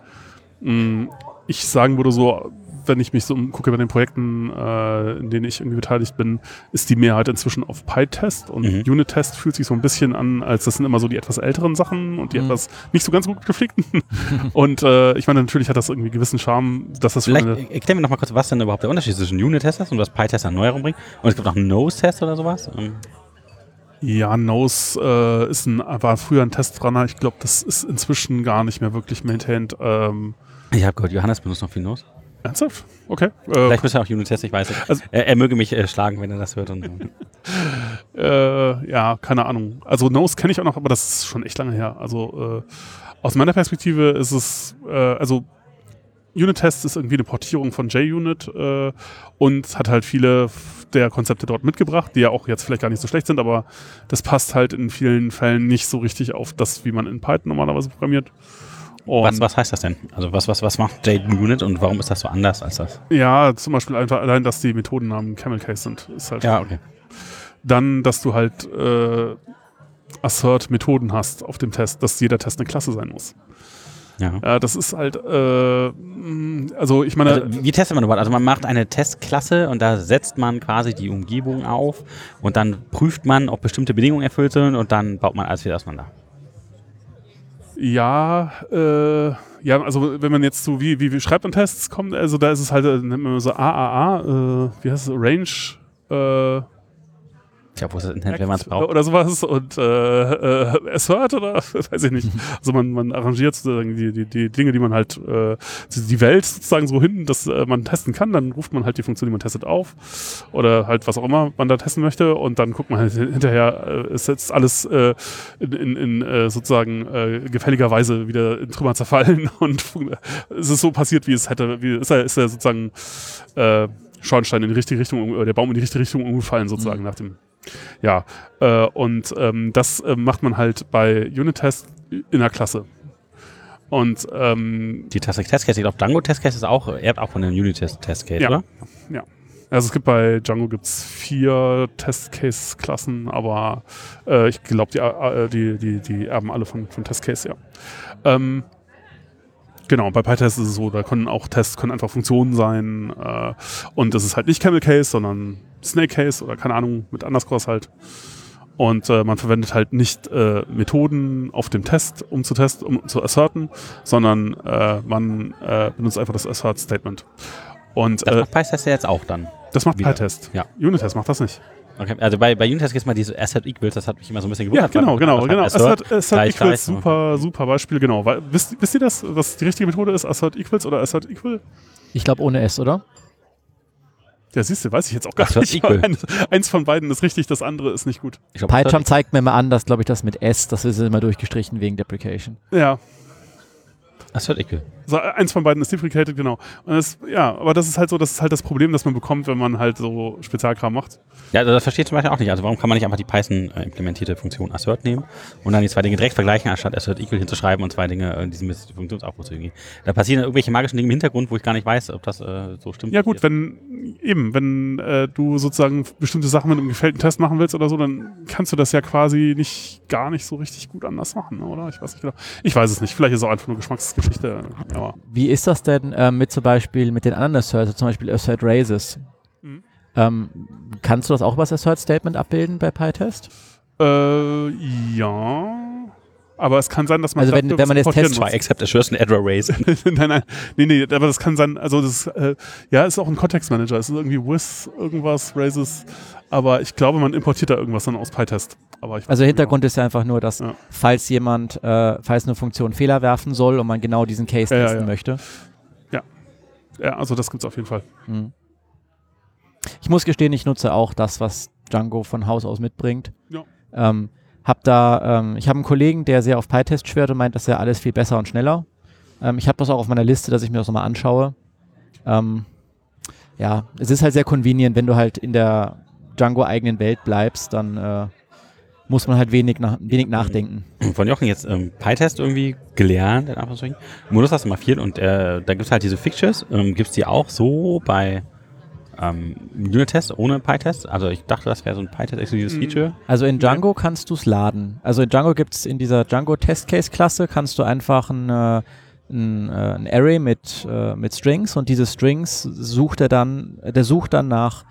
mh, ich sagen würde so, wenn ich mich so umgucke bei den Projekten, äh, in denen ich irgendwie beteiligt bin, ist die Mehrheit inzwischen auf PyTest und Mhm. Unit-Test fühlt sich so ein bisschen an, als das sind immer so die etwas älteren Sachen und die Mhm. etwas nicht so ganz gut gepflegten. [LAUGHS] und äh, ich meine, natürlich hat das irgendwie gewissen Charme, dass das Vielleicht eine, äh, erklären wir noch mal kurz, was denn überhaupt der Unterschied zwischen Unit-Test und was PyTest an Neuerung bringt. Und es gibt auch einen Nose-Test oder sowas. Ähm, Ja, Nose äh, ist ein, war früher ein Testrunner. Ich glaube, das ist inzwischen gar nicht mehr wirklich maintained. Ähm, ich habe gehört, Johannes benutzt noch viel Nose. Ernsthaft? Okay. Äh, Vielleicht müsste er auch Unit-Test, ich weiß nicht. Also- er, er möge mich äh, schlagen, wenn er das hört. Und, so. [LAUGHS] Äh, ja, keine Ahnung. Also Nose kenne ich auch noch, aber das ist schon echt lange her. Also äh, aus meiner Perspektive ist es, äh, also Unit-Test ist irgendwie eine Portierung von JUnit äh, und hat halt viele der Konzepte dort mitgebracht, die ja auch jetzt vielleicht gar nicht so schlecht sind, aber das passt halt in vielen Fällen nicht so richtig auf das, wie man in Python normalerweise programmiert. Und was, was heißt das denn? Also was, was, was macht JUnit und warum ist das so anders als das? Ja, zum Beispiel einfach allein, dass die Methodennamen Camel Case sind, ist halt Ja, okay. dann, dass du halt äh, Assert-Methoden hast auf dem Test, dass jeder Test eine Klasse sein muss. Ja. Ja, das ist halt, äh, mh, also ich meine, Also, wie wie testet man überhaupt? Also man macht eine Testklasse und da setzt man quasi die Umgebung auf und dann prüft man, ob bestimmte Bedingungen erfüllt sind und dann baut man alles wieder auseinander. Ja, äh, ja, also wenn man jetzt so, wie, wie, wie schreibt man Tests? Kommt, also da ist es halt, äh, nennt man so AAA, äh, wie heißt es, Range, äh, Tja, wo ist das Internet, wenn man es braucht? oder sowas und äh, äh, Assert oder [LAUGHS] weiß ich nicht. [LAUGHS] Also man, man arrangiert sozusagen die, die, die Dinge, die man halt, äh, die Welt sozusagen so hin, dass äh, man testen kann, dann ruft man halt die Funktion, die man testet auf. Oder halt was auch immer man da testen möchte. Und dann guckt man halt hin- hinterher, äh, ist jetzt alles äh, in, in, in äh, sozusagen äh, gefälliger Weise wieder in Trümmer zerfallen. [LAUGHS] Und es ist so passiert, wie es hätte, wie ist er, ist er sozusagen äh, Schornstein in die richtige Richtung, oder der Baum in die richtige Richtung umgefallen sozusagen nach dem ja, äh, und ähm, das äh, macht man halt bei Unit-Test in der Klasse. Und ähm, Die Testcase, ich glaube Django Testcase ist auch, er hat auch von dem Unit-Test Testcase, Ja. oder? also es gibt bei Django gibt's vier Test-Case-Klassen, aber äh, ich glaube, die, äh, die, die, die erben alle von, von Test-Case, ja. Ähm, Genau, bei PyTest ist es so, da können auch Tests können einfach Funktionen sein äh, und das ist halt nicht Camel Case, sondern Snake Case oder keine Ahnung, mit Underscores halt. Und äh, man verwendet halt nicht äh, Methoden auf dem Test, um zu testen, um zu asserten, sondern äh, man äh, benutzt einfach das Assert Statement. Und Das äh, macht PyTest ja jetzt auch dann. das macht wieder. PyTest. Ja. Unitest macht das nicht. Okay. Also bei, bei Unitest gibt es mal diese Asset Equals, das hat mich immer so ein bisschen Ja, gewundert. genau, weil genau, man genau. Assert, Assert gleich, Equals, gleich. super, super Beispiel, genau. Weil, wisst, wisst ihr das, was die richtige Methode ist? Assert Equals oder Assert Equal? Ich glaube ohne S, oder? Ja, siehst du, weiß ich jetzt auch gar Assert nicht. Equal. Eins, eins von beiden ist richtig, das andere ist nicht gut. Glaub, PyCharm zeigt mir immer an, dass, glaube ich, das mit S, das ist immer durchgestrichen wegen Deprecation. Ja, Assert Equal. so, eins von beiden ist deprecated, genau. Und das, ja, aber das ist halt so, das ist halt das Problem, das man bekommt, wenn man halt so Spezialkram macht. Ja, also das verstehe ich zum Beispiel auch nicht. Also warum kann man nicht einfach die Python-implementierte Funktion Assert nehmen und dann die zwei Dinge direkt vergleichen, anstatt Assert Equal hinzuschreiben und zwei Dinge in diesem Funktionsaufbau zu gehen. Da passieren irgendwelche magischen Dinge im Hintergrund, wo ich gar nicht weiß, ob das äh, so stimmt. Ja gut, wenn eben, wenn äh, du sozusagen bestimmte Sachen mit einem gefällten Test machen willst oder so, dann kannst du das ja quasi nicht gar nicht so richtig gut anders machen, oder? Ich weiß nicht genau. Ich weiß es nicht. Vielleicht ist es auch einfach nur Geschmacksgeschichte. Aber Wie ist das denn ähm, mit zum Beispiel mit den anderen Asserts, zum Beispiel Assert Raises? Mhm. Ähm, kannst du das auch über das Assert Statement abbilden bei PyTest? äh, ja. Aber es kann sein, dass man Also wenn- wenn man jetzt Test- Zwei Except Assertion Error Raise. [LAUGHS] nein, nein, nee, nee, aber das kann sein, also das, äh, ja, ist auch ein Kontextmanager. Es ist irgendwie with irgendwas, Raises, aber ich glaube, man importiert da irgendwas dann aus PyTest. Aber Also Hintergrund ist ja einfach nur, dass Ja. falls jemand, äh, falls eine Funktion Fehler werfen soll und man genau diesen Case Ja, ja, testen ja. möchte. Genau. Ja, also das gibt's auf jeden Fall. Mhm. Ich muss gestehen, ich nutze auch das, was Django von Haus aus mitbringt. Ja. Ähm, hab da, ähm, ich habe einen Kollegen, der sehr auf PyTest schwört und meint, das wäre alles viel besser und schneller. Ähm, ich habe das auch auf meiner Liste, dass ich mir das nochmal anschaue. Ähm, ja, es ist halt sehr convenient, wenn du halt in der Django-eigenen Welt bleibst, dann äh, muss man halt wenig, nach, wenig nachdenken. Von Jochen jetzt ähm, PyTest irgendwie gelernt, in Anführungsstrichen. Modus hast du mal viel und äh, da gibt es halt diese Fixtures. Ähm, gibt es die auch so bei ähm, Unit-Test ohne PyTest? Also ich dachte, das wäre so ein PyTest-exklusives Mhm. Feature. Also in Django kannst du es laden. Also in Django gibt es in dieser Django Test Case Klasse kannst du einfach ein, äh, ein, äh, ein Array mit, äh, mit Strings und diese Strings sucht er dann, der sucht dann nach,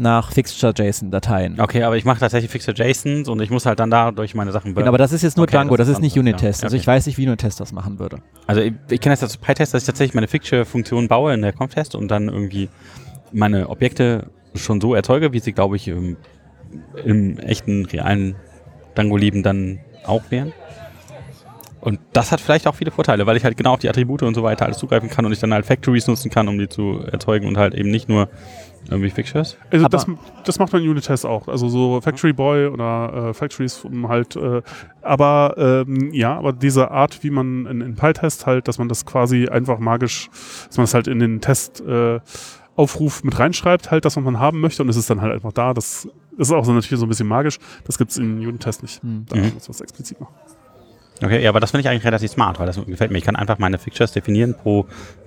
nach Fixture-JSON-Dateien. Okay, aber ich mache tatsächlich Fixture JSONs und ich muss halt dann dadurch meine Sachen Genau, aber das ist jetzt nur Okay, Django, das das ist nicht anders, ja. Unit-Test. Also Okay. ich weiß nicht, wie Unit-Test das machen würde. Also ich, ich kenne das als PyTest, dass ich tatsächlich meine Fixture-Funktion baue in der Conf-Test und dann irgendwie meine Objekte schon so erzeuge, wie sie, glaube ich, im, im echten, realen Django-Leben dann auch wären. Und das hat vielleicht auch viele Vorteile, weil ich halt genau auf die Attribute und so weiter alles zugreifen kann und ich dann halt Factories nutzen kann, um die zu erzeugen und halt eben nicht nur irgendwie Fixtures. Also das, das macht man in Unit-Test auch. Also so Factory Boy oder äh, Factories um halt, äh, aber ähm, ja, aber diese Art, wie man in, in PyTest halt, dass man das quasi einfach magisch, dass man es halt in den Test äh, Aufruf mit reinschreibt, halt das, was man haben möchte und es ist dann halt einfach da. Das, das ist auch so natürlich so ein bisschen magisch. Das gibt's in Unit-Test nicht. Hm. Da Mhm. muss man es explizit machen. Okay, ja, aber das finde ich eigentlich relativ smart, weil das gefällt mir. Ich kann einfach meine Fixtures definieren pro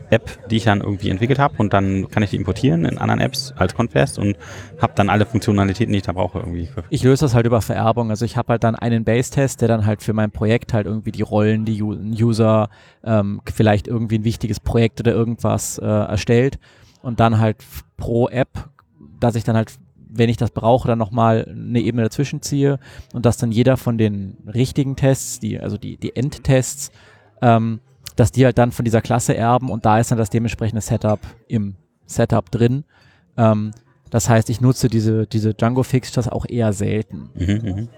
App, die ich dann irgendwie entwickelt habe und dann kann ich die importieren in anderen Apps als Confest und habe dann alle Funktionalitäten, die ich da brauche irgendwie. Ich löse das halt über Vererbung. Also ich habe halt dann einen Base-Test, der dann halt für mein Projekt halt irgendwie die Rollen, die User, ähm, vielleicht irgendwie ein wichtiges Projekt oder irgendwas äh, erstellt und dann halt pro App, dass ich dann halt, wenn ich das brauche, dann nochmal eine Ebene dazwischen ziehe und dass dann jeder von den richtigen Tests, die, also die, die Endtests, ähm, dass die halt dann von dieser Klasse erben und da ist dann das dementsprechende Setup im Setup drin. Ähm, das heißt, ich nutze diese, diese Django-Fixtures auch eher selten. Mhm, mhm.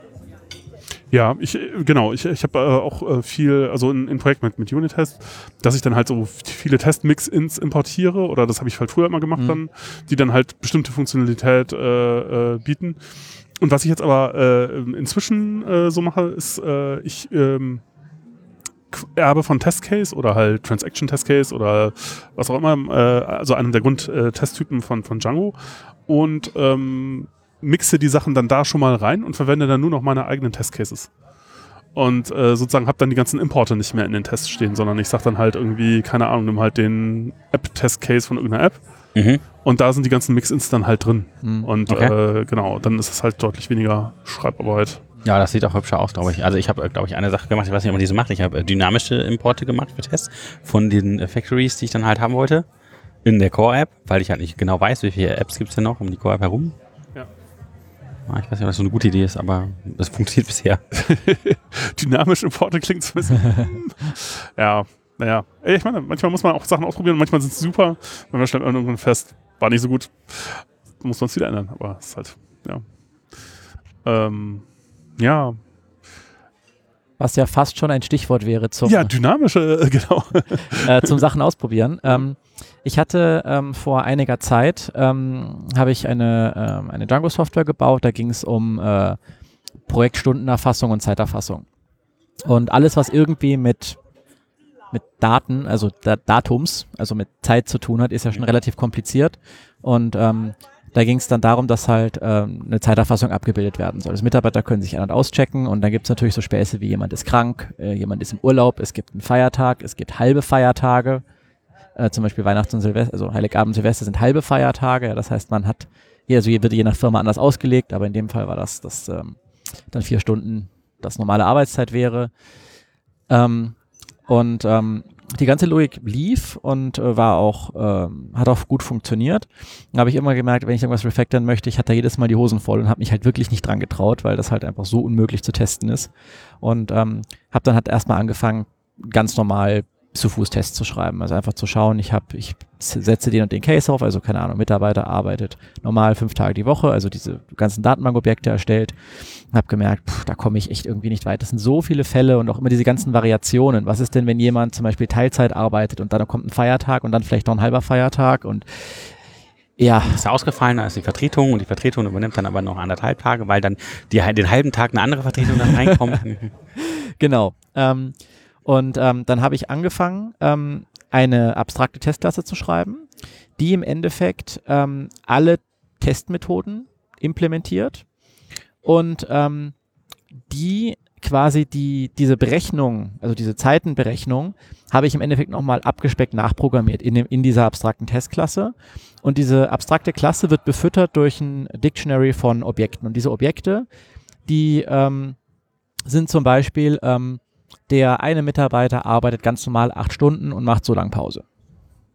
Ja, ich, äh, genau, ich, ich habe äh, auch äh, viel, also in, in Projekten mit, mit Unit-Test, dass ich dann halt so viele Test-Mix-Ins importiere, oder das habe ich halt früher immer gemacht Mhm. dann, die dann halt bestimmte Funktionalität äh, äh, bieten. Und was ich jetzt aber äh, inzwischen äh, so mache, ist, äh, ich ähm, erbe von Testcase oder halt Transaction Testcase oder was auch immer, äh, also einem der Grund-Testtypen von, von Django und ähm, mixe die Sachen dann da schon mal rein und verwende dann nur noch meine eigenen Testcases. Und äh, sozusagen habe dann die ganzen Importe nicht mehr in den Tests stehen, sondern ich sage dann halt irgendwie, keine Ahnung, nimm halt den App-Test-Case von irgendeiner App Mhm. und da sind die ganzen Mix-Ins dann halt drin. Hm. Und Okay. äh, genau, dann ist es halt deutlich weniger Schreibarbeit. Ja, das sieht auch hübscher aus, glaube ich. Also ich habe, glaube ich, eine Sache gemacht, ich weiß nicht, ob man diese macht. Ich habe äh, dynamische Importe gemacht für Tests von den äh, Factories, die ich dann halt haben wollte, in der Core-App, weil ich halt nicht genau weiß, wie viele Apps gibt es denn noch um die Core-App herum. Ah, Ich weiß nicht, ob das so eine gute Idee ist, aber das funktioniert [LAUGHS] bisher. [LAUGHS] Dynamisch Importe klingt so ein bisschen. [LAUGHS] ja, naja. Ich meine, manchmal muss man auch Sachen ausprobieren, manchmal sind sie super. Wenn man stellt irgendwann fest, war nicht so gut, dann muss man es wieder ändern. Aber es ist halt, ja. Ähm, ja. Was ja fast schon ein Stichwort wäre zum, Ja, dynamische, äh, genau. äh, zum Sachen ausprobieren. Ähm, ich hatte ähm, vor einiger Zeit, ähm, habe ich eine, ähm, eine Django-Software gebaut, da ging es um äh, Projektstundenerfassung und Zeiterfassung. Und alles, was irgendwie mit, mit Daten, also da Datums, also mit Zeit zu tun hat, ist ja schon relativ kompliziert. Und ähm, da ging es dann darum, dass halt ähm, eine Zeiterfassung abgebildet werden soll. Das Mitarbeiter können sich ein- und auschecken und dann gibt es natürlich so Späße wie jemand ist krank, äh, jemand ist im Urlaub, es gibt einen Feiertag, es gibt halbe Feiertage, äh, zum Beispiel Weihnachten und Silvester, also Heiligabend Silvester sind halbe Feiertage, ja, das heißt, man hat, hier, also hier wird je nach Firma anders ausgelegt, aber in dem Fall war das, dass ähm, dann vier Stunden das normale Arbeitszeit wäre. Ähm, und ähm, die ganze Logik lief und äh, war auch, ähm, hat auch gut funktioniert. Da habe ich immer gemerkt, wenn ich irgendwas refactoren möchte, ich hatte jedes Mal die Hosen voll und habe mich halt wirklich nicht dran getraut, weil das halt einfach so unmöglich zu testen ist. Und ähm, habe dann halt erstmal angefangen, ganz normal zu Fuß Tests zu schreiben. Also einfach zu schauen, ich habe, ich setze den und den Case auf, also keine Ahnung, Mitarbeiter arbeitet normal fünf Tage die Woche, also diese ganzen Datenbankobjekte erstellt. Habe gemerkt, pff, da komme ich echt irgendwie nicht weit. Das sind so viele Fälle und auch immer diese ganzen Variationen. Was ist denn, wenn jemand zum Beispiel Teilzeit arbeitet und dann kommt ein Feiertag und dann vielleicht noch ein halber Feiertag und ja, Ist ja ausgefallen, da ist die Vertretung und die Vertretung übernimmt dann aber noch anderthalb Tage, weil dann die, den halben Tag eine andere Vertretung dann reinkommt. [LAUGHS] Genau. Ähm, und ähm, dann habe ich angefangen, ähm, eine abstrakte Testklasse zu schreiben, die im Endeffekt ähm, alle Testmethoden implementiert und ähm, die quasi die, diese Berechnung, also diese Zeitenberechnung, habe ich im Endeffekt nochmal abgespeckt nachprogrammiert in, dem, in dieser abstrakten Testklasse. Und diese abstrakte Klasse wird befüttert durch ein Dictionary von Objekten. Und diese Objekte, die ähm, sind zum Beispiel, ähm, der eine Mitarbeiter arbeitet ganz normal acht Stunden und macht so lang Pause.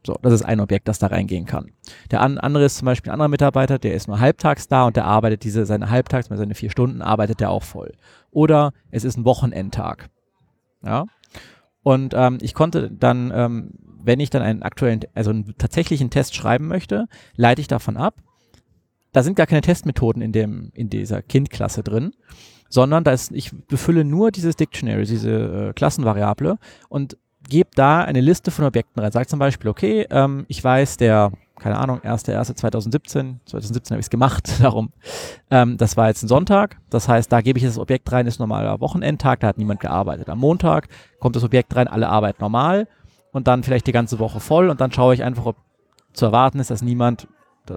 So, das ist ein Objekt, das da reingehen kann. Der an, andere ist zum Beispiel ein anderer Mitarbeiter, der ist nur halbtags da und der arbeitet diese, seine halbtags, seine vier Stunden, arbeitet der auch voll. Oder es ist ein Wochenendtag. Ja. Und ähm, ich konnte dann, ähm, wenn ich dann einen aktuellen, also einen tatsächlichen Test schreiben möchte, leite ich davon ab. Da sind gar keine Testmethoden in dem, in dieser Kindklasse drin, sondern da ist, ich befülle nur dieses Dictionary, diese äh, Klassenvariable und gebe da eine Liste von Objekten rein. Sag zum Beispiel, okay, ähm, ich weiß, der, keine Ahnung, 1.1.2017, 2017 habe ich es gemacht, [LAUGHS] darum, ähm, das war jetzt ein Sonntag, das heißt, da gebe ich das Objekt rein, ist normaler Wochenendtag, da hat niemand gearbeitet. Am Montag kommt das Objekt rein, alle arbeiten normal und dann vielleicht die ganze Woche voll und dann schaue ich einfach, ob zu erwarten ist, dass niemand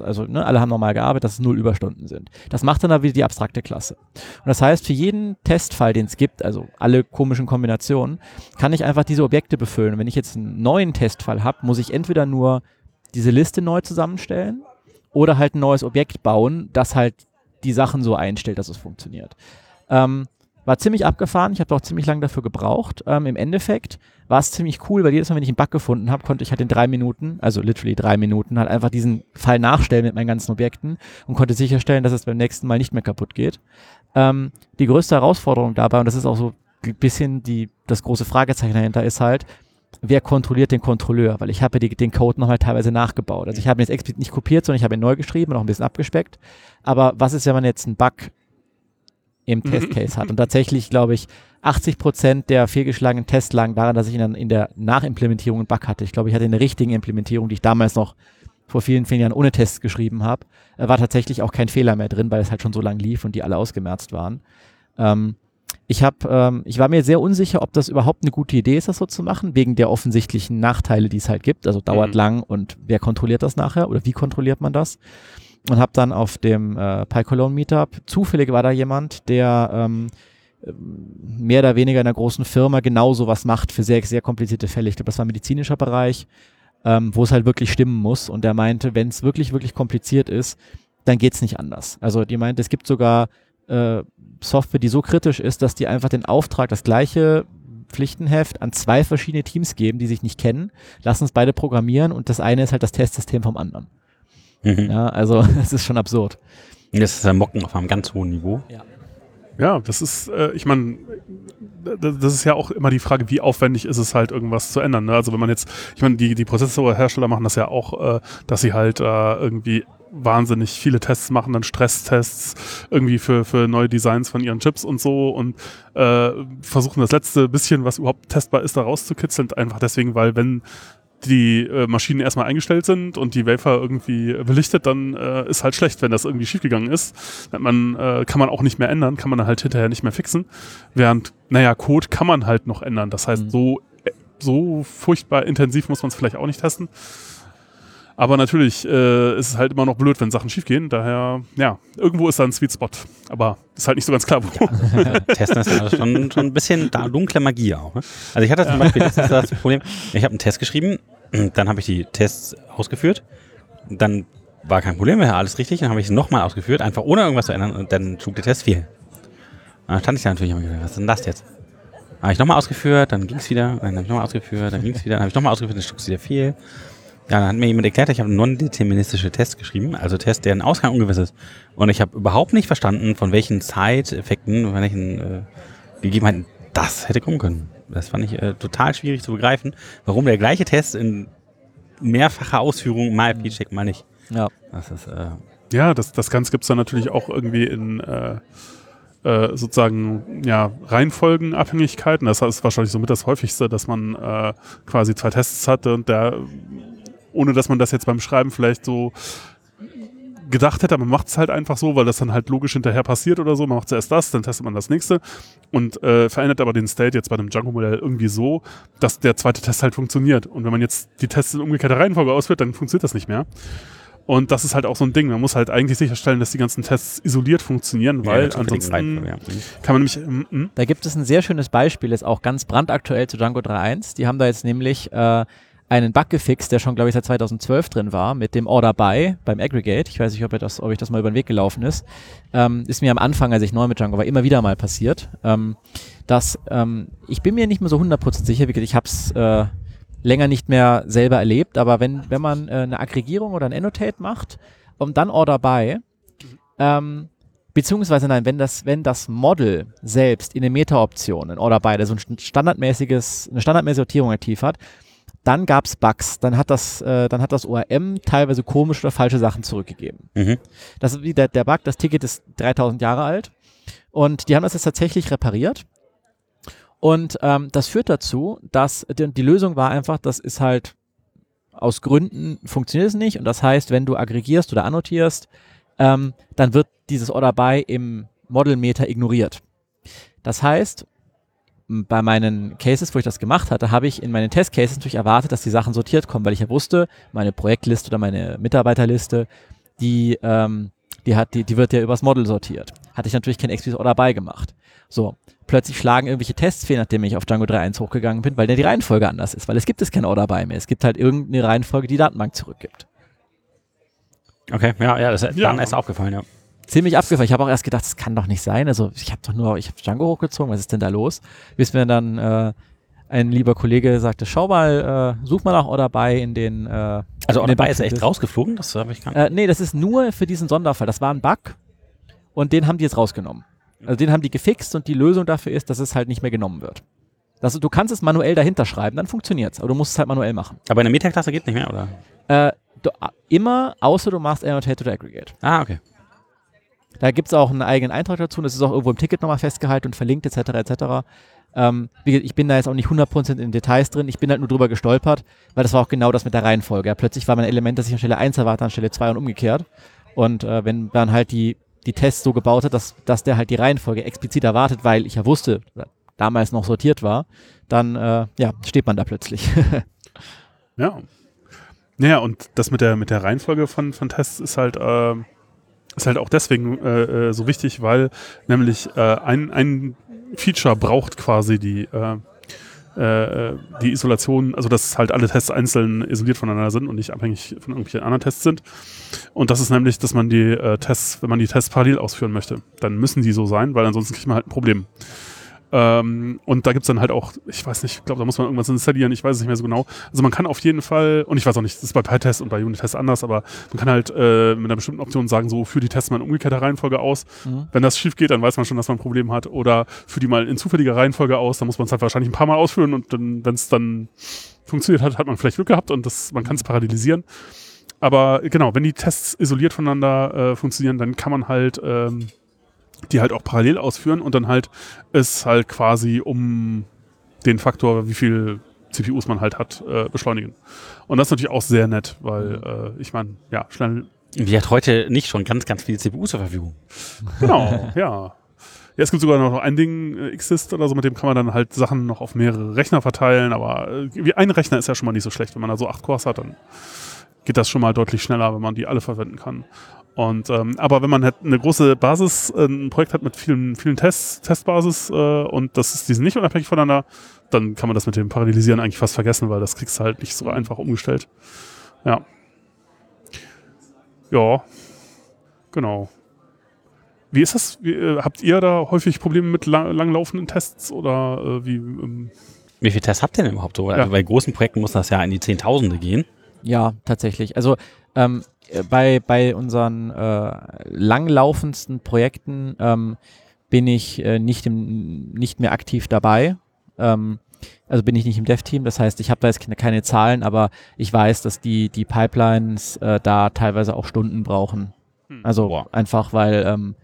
also ne, alle haben normal gearbeitet, dass es null Überstunden sind. Das macht dann aber wieder die abstrakte Klasse. Und das heißt, für jeden Testfall, den es gibt, also alle komischen Kombinationen, kann ich einfach diese Objekte befüllen. Und wenn ich jetzt einen neuen Testfall habe, muss ich entweder nur diese Liste neu zusammenstellen oder halt ein neues Objekt bauen, das halt die Sachen so einstellt, dass es funktioniert. Ähm, war ziemlich abgefahren, ich habe auch ziemlich lange dafür gebraucht. Ähm, Im Endeffekt war es ziemlich cool, weil jedes Mal, wenn ich einen Bug gefunden habe, konnte ich halt in drei Minuten, also literally drei Minuten, halt einfach diesen Fall nachstellen mit meinen ganzen Objekten und konnte sicherstellen, dass es beim nächsten Mal nicht mehr kaputt geht. Ähm, die größte Herausforderung dabei, und das ist auch so ein bisschen die, das große Fragezeichen dahinter, ist halt, wer kontrolliert den Kontrolleur? Weil ich habe ja den Code nochmal teilweise nachgebaut. Also ich habe ihn jetzt explizit nicht kopiert, sondern ich habe ihn neu geschrieben und auch ein bisschen abgespeckt. Aber was ist, wenn man jetzt einen Bug im Testcase hat? Und tatsächlich, glaube ich, 80 Prozent der fehlgeschlagenen Testlagen waren, dass ich in, in der Nachimplementierung einen Bug hatte. Ich glaube, ich hatte in der richtigen Implementierung, die ich damals noch vor vielen, vielen Jahren ohne Tests geschrieben habe, äh, war tatsächlich auch kein Fehler mehr drin, weil es halt schon so lang lief und die alle ausgemerzt waren. Ähm, ich habe, ähm, ich war mir sehr unsicher, ob das überhaupt eine gute Idee ist, das so zu machen, wegen der offensichtlichen Nachteile, die es halt gibt. Also dauert Mhm. lang und wer kontrolliert das nachher oder wie kontrolliert man das? Und habe dann auf dem äh, PyCologne Meetup, zufällig war da jemand, der ähm, mehr oder weniger in einer großen Firma genau sowas macht für sehr, sehr komplizierte Fälle. Ich glaube, das war medizinischer Bereich, ähm, wo es halt wirklich stimmen muss. Und der meinte, wenn es wirklich, wirklich kompliziert ist, dann geht's nicht anders. Also die meinte, es gibt sogar äh, Software, die so kritisch ist, dass die einfach den Auftrag, das gleiche Pflichtenheft an zwei verschiedene Teams geben, die sich nicht kennen, lassen es beide programmieren und das eine ist halt das Testsystem vom anderen. Mhm. Ja, also [LAUGHS] es ist schon absurd. Das ist ein Mocken auf einem ganz hohen Niveau. Ja, das ist, äh, ich meine, das ist ja auch immer die Frage, wie aufwendig ist es halt, irgendwas zu ändern. Ne? Also wenn man jetzt, ich meine, die, die Prozessorhersteller machen das ja auch, äh, dass sie halt äh, irgendwie wahnsinnig viele Tests machen, dann Stresstests irgendwie für, für neue Designs von ihren Chips und so und äh, versuchen das letzte bisschen, was überhaupt testbar ist, da rauszukitzeln. Einfach deswegen, weil wenn die äh, Maschinen erstmal eingestellt sind und die Wafer irgendwie belichtet, dann äh, ist halt schlecht, wenn das irgendwie schiefgegangen ist. Man, äh, kann man auch nicht mehr ändern, kann man halt hinterher nicht mehr fixen. Während, naja, Code kann man halt noch ändern. Das heißt, mhm. so, äh, so furchtbar intensiv muss man es vielleicht auch nicht testen. Aber natürlich äh, ist es halt immer noch blöd, wenn Sachen schiefgehen. Daher, ja, irgendwo ist da ein Sweet Spot. Aber ist halt nicht so ganz klar, wo. [LAUGHS] Testen ist also schon, schon ein bisschen dunkle Magie auch. Ne? Also ich hatte zum Beispiel das, das Problem, ich habe einen Test geschrieben, dann habe ich die Tests ausgeführt, dann war kein Problem mehr, alles richtig, dann habe ich es nochmal ausgeführt, einfach ohne irgendwas zu ändern und dann schlug der Test viel. Dann stand ich da natürlich und gedacht, was ist denn das jetzt? Dann habe ich nochmal ausgeführt, dann ging es wieder, dann habe ich nochmal ausgeführt, dann ging es wieder, dann habe ich nochmal ausgeführt, dann schlug es wieder viel. Ja, dann hat mir jemand erklärt, ich habe non-deterministische Tests geschrieben, also Tests, deren Ausgang ungewiss ist. Und ich habe überhaupt nicht verstanden, von welchen Side-Effekten, von welchen äh, Gegebenheiten das hätte kommen können. Das fand ich äh, total schwierig zu begreifen, warum der gleiche Test in mehrfacher Ausführung mal P-Check, mal nicht. Ja. Das ist, äh, ja, das, das Ganze gibt es dann natürlich auch irgendwie in äh, äh, sozusagen ja, Reihenfolgenabhängigkeiten. Das ist wahrscheinlich somit das häufigste, dass man äh, quasi zwei Tests hatte und der, ohne dass man das jetzt beim Schreiben vielleicht so gedacht hätte, man macht es halt einfach so, weil das dann halt logisch hinterher passiert oder so. Man macht zuerst das, dann testet man das nächste und äh, verändert aber den State jetzt bei einem Django-Modell irgendwie so, dass der zweite Test halt funktioniert. Und wenn man jetzt die Tests in umgekehrter Reihenfolge ausführt, dann funktioniert das nicht mehr. Und das ist halt auch so ein Ding. Man muss halt eigentlich sicherstellen, dass die ganzen Tests isoliert funktionieren, weil ja, ansonsten ja. kann man nämlich. Mm, mm. Da gibt es ein sehr schönes Beispiel, ist auch ganz brandaktuell zu Django 3.1. Die haben da jetzt nämlich äh, einen Bug gefixt, der schon, glaube ich, seit 2012 drin war, mit dem Order by beim Aggregate. Ich weiß nicht, ob, das, ob ich das mal über den Weg gelaufen ist. Ähm, ist mir am Anfang, als ich neu mit Django war, immer wieder mal passiert. Ähm, dass ähm, ich bin mir nicht mehr so 100% sicher, wie ich habe es äh, länger nicht mehr selber erlebt, aber wenn, wenn man äh, eine Aggregierung oder ein Annotate macht und dann Order by, ähm, beziehungsweise nein, wenn das, wenn das Model selbst in eine Meta-Option, ein Order by, der so ein standardmäßiges, eine standardmäßige Sortierung aktiv hat, dann gab es Bugs. Dann hat das, äh, dann hat das ORM teilweise komische oder falsche Sachen zurückgegeben. Mhm. Das ist wie der, Bug. Das Ticket ist 3000 Jahre alt und die haben das jetzt tatsächlich repariert und ähm, das führt dazu, dass die, die Lösung war einfach, das ist halt aus Gründen funktioniert es nicht. Und das heißt, wenn du aggregierst oder annotierst, ähm, dann wird dieses Order by im Model Meter ignoriert. Das heißt, bei meinen Cases, wo ich das gemacht hatte, habe ich in meinen Testcases natürlich erwartet, dass die Sachen sortiert kommen, weil ich ja wusste, meine Projektliste oder meine Mitarbeiterliste, die, ähm, die, hat, die, die wird ja übers Model sortiert. Hatte ich natürlich kein explizit Order by gemacht. So, plötzlich schlagen irgendwelche Tests fehl, nachdem ich auf Django 3.1 hochgegangen bin, weil der die Reihenfolge anders ist, weil es gibt es kein Order by mehr. Es gibt halt irgendeine Reihenfolge, die die Datenbank zurückgibt. Okay, ja, ja, das ist ja. dann erst aufgefallen, ja. Ziemlich abgefallen. Ich habe auch erst gedacht, das kann doch nicht sein. Also ich habe doch nur, ich habe Django hochgezogen, was ist denn da los? Bis mir dann äh, ein lieber Kollege sagte, schau mal, äh, such mal nach Order by in den äh, Also Order by ist echt rausgeflogen? Das habe ich gar nicht. Äh, nee, das ist nur für diesen Sonderfall. Das war ein Bug und den haben die jetzt rausgenommen. Also den haben die gefixt und die Lösung dafür ist, dass es halt nicht mehr genommen wird. Das, du kannst es manuell dahinter schreiben, dann funktioniert es, aber du musst es halt manuell machen. Aber in der Metaklasse geht nicht mehr, oder? Äh, du, immer, außer du machst Annotate oder Aggregate. Ah, okay. Da gibt es auch einen eigenen Eintrag dazu, das ist auch irgendwo im Ticket nochmal festgehalten und verlinkt, etc., etc. Ähm, ich bin da jetzt auch nicht 100% in Details drin, ich bin halt nur drüber gestolpert, weil das war auch genau das mit der Reihenfolge. Ja, plötzlich war mein Element, dass ich an Stelle 1 erwarte, an Stelle 2 und umgekehrt. Und äh, wenn dann halt die die Tests so gebaut hat, dass, dass der halt die Reihenfolge explizit erwartet, weil ich ja wusste, damals noch sortiert war, dann äh, ja, steht man da plötzlich. [LAUGHS] ja. Naja, und das mit der, mit der Reihenfolge von, von Tests ist halt, äh, ist halt auch deswegen äh, äh so wichtig, weil nämlich äh, ein, ein Feature braucht quasi die, äh, äh, die Isolation, also dass halt alle Tests einzeln isoliert voneinander sind und nicht abhängig von irgendwelchen anderen Tests sind. Und das ist nämlich, dass man die äh, Tests, wenn man die Tests parallel ausführen möchte, dann müssen die so sein, weil ansonsten kriegt man halt ein Problem. Ähm, und da gibt's dann halt auch, ich weiß nicht, ich glaube, da muss man irgendwas installieren, ich weiß es nicht mehr so genau. Also man kann auf jeden Fall, und ich weiß auch nicht, das ist bei PyTest und bei Unitest anders, aber man kann halt äh, mit einer bestimmten Option sagen, so für die Tests mal in umgekehrter Reihenfolge aus. Mhm. Wenn das schief geht, dann weiß man schon, dass man ein Problem hat. Oder für die mal in zufälliger Reihenfolge aus, dann muss man es halt wahrscheinlich ein paar Mal ausführen und dann, wenn es dann funktioniert hat, hat man vielleicht Glück gehabt und das, man kann es parallelisieren. Aber genau, wenn die Tests isoliert voneinander äh, funktionieren, dann kann man halt ähm, die halt auch parallel ausführen und dann halt es halt quasi um den Faktor, wie viel CPUs man halt hat, äh, beschleunigen. Und das ist natürlich auch sehr nett, weil äh, ich meine, ja, schnell, Die hat heute nicht schon ganz, ganz viele CPU zur Verfügung. genau, ja. Ja, es gibt sogar noch ein Ding, äh, Xist oder so, mit dem kann man dann halt Sachen noch auf mehrere Rechner verteilen, aber äh, wie ein Rechner ist ja schon mal nicht so schlecht. Wenn man da so acht Cores hat, dann geht das schon mal deutlich schneller, wenn man die alle verwenden kann. Und ähm, aber wenn man halt eine große Basis, äh, ein Projekt hat mit vielen, vielen Tests, Testbasis äh, und das ist, die sind nicht unabhängig voneinander, dann kann man das mit dem Parallelisieren eigentlich fast vergessen, weil das kriegst du halt nicht so einfach umgestellt. Ja. Ja. Genau. Wie ist das? Wie, äh, habt ihr da häufig Probleme mit lang, langlaufenden Tests oder äh, wie? Ähm, Wie viele Tests habt ihr denn überhaupt so? Also Ja. bei großen Projekten muss das ja in die Zehntausende gehen. Ja, tatsächlich. Also ähm, äh, bei, bei unseren äh, langlaufendsten Projekten ähm, bin ich äh, nicht, im, nicht mehr aktiv dabei. Ähm, also bin ich nicht im Dev-Team. Das heißt, ich habe da jetzt keine, keine Zahlen, aber ich weiß, dass die, die Pipelines äh, da teilweise auch Stunden brauchen. Hm. Also Boah. einfach, weil ähm,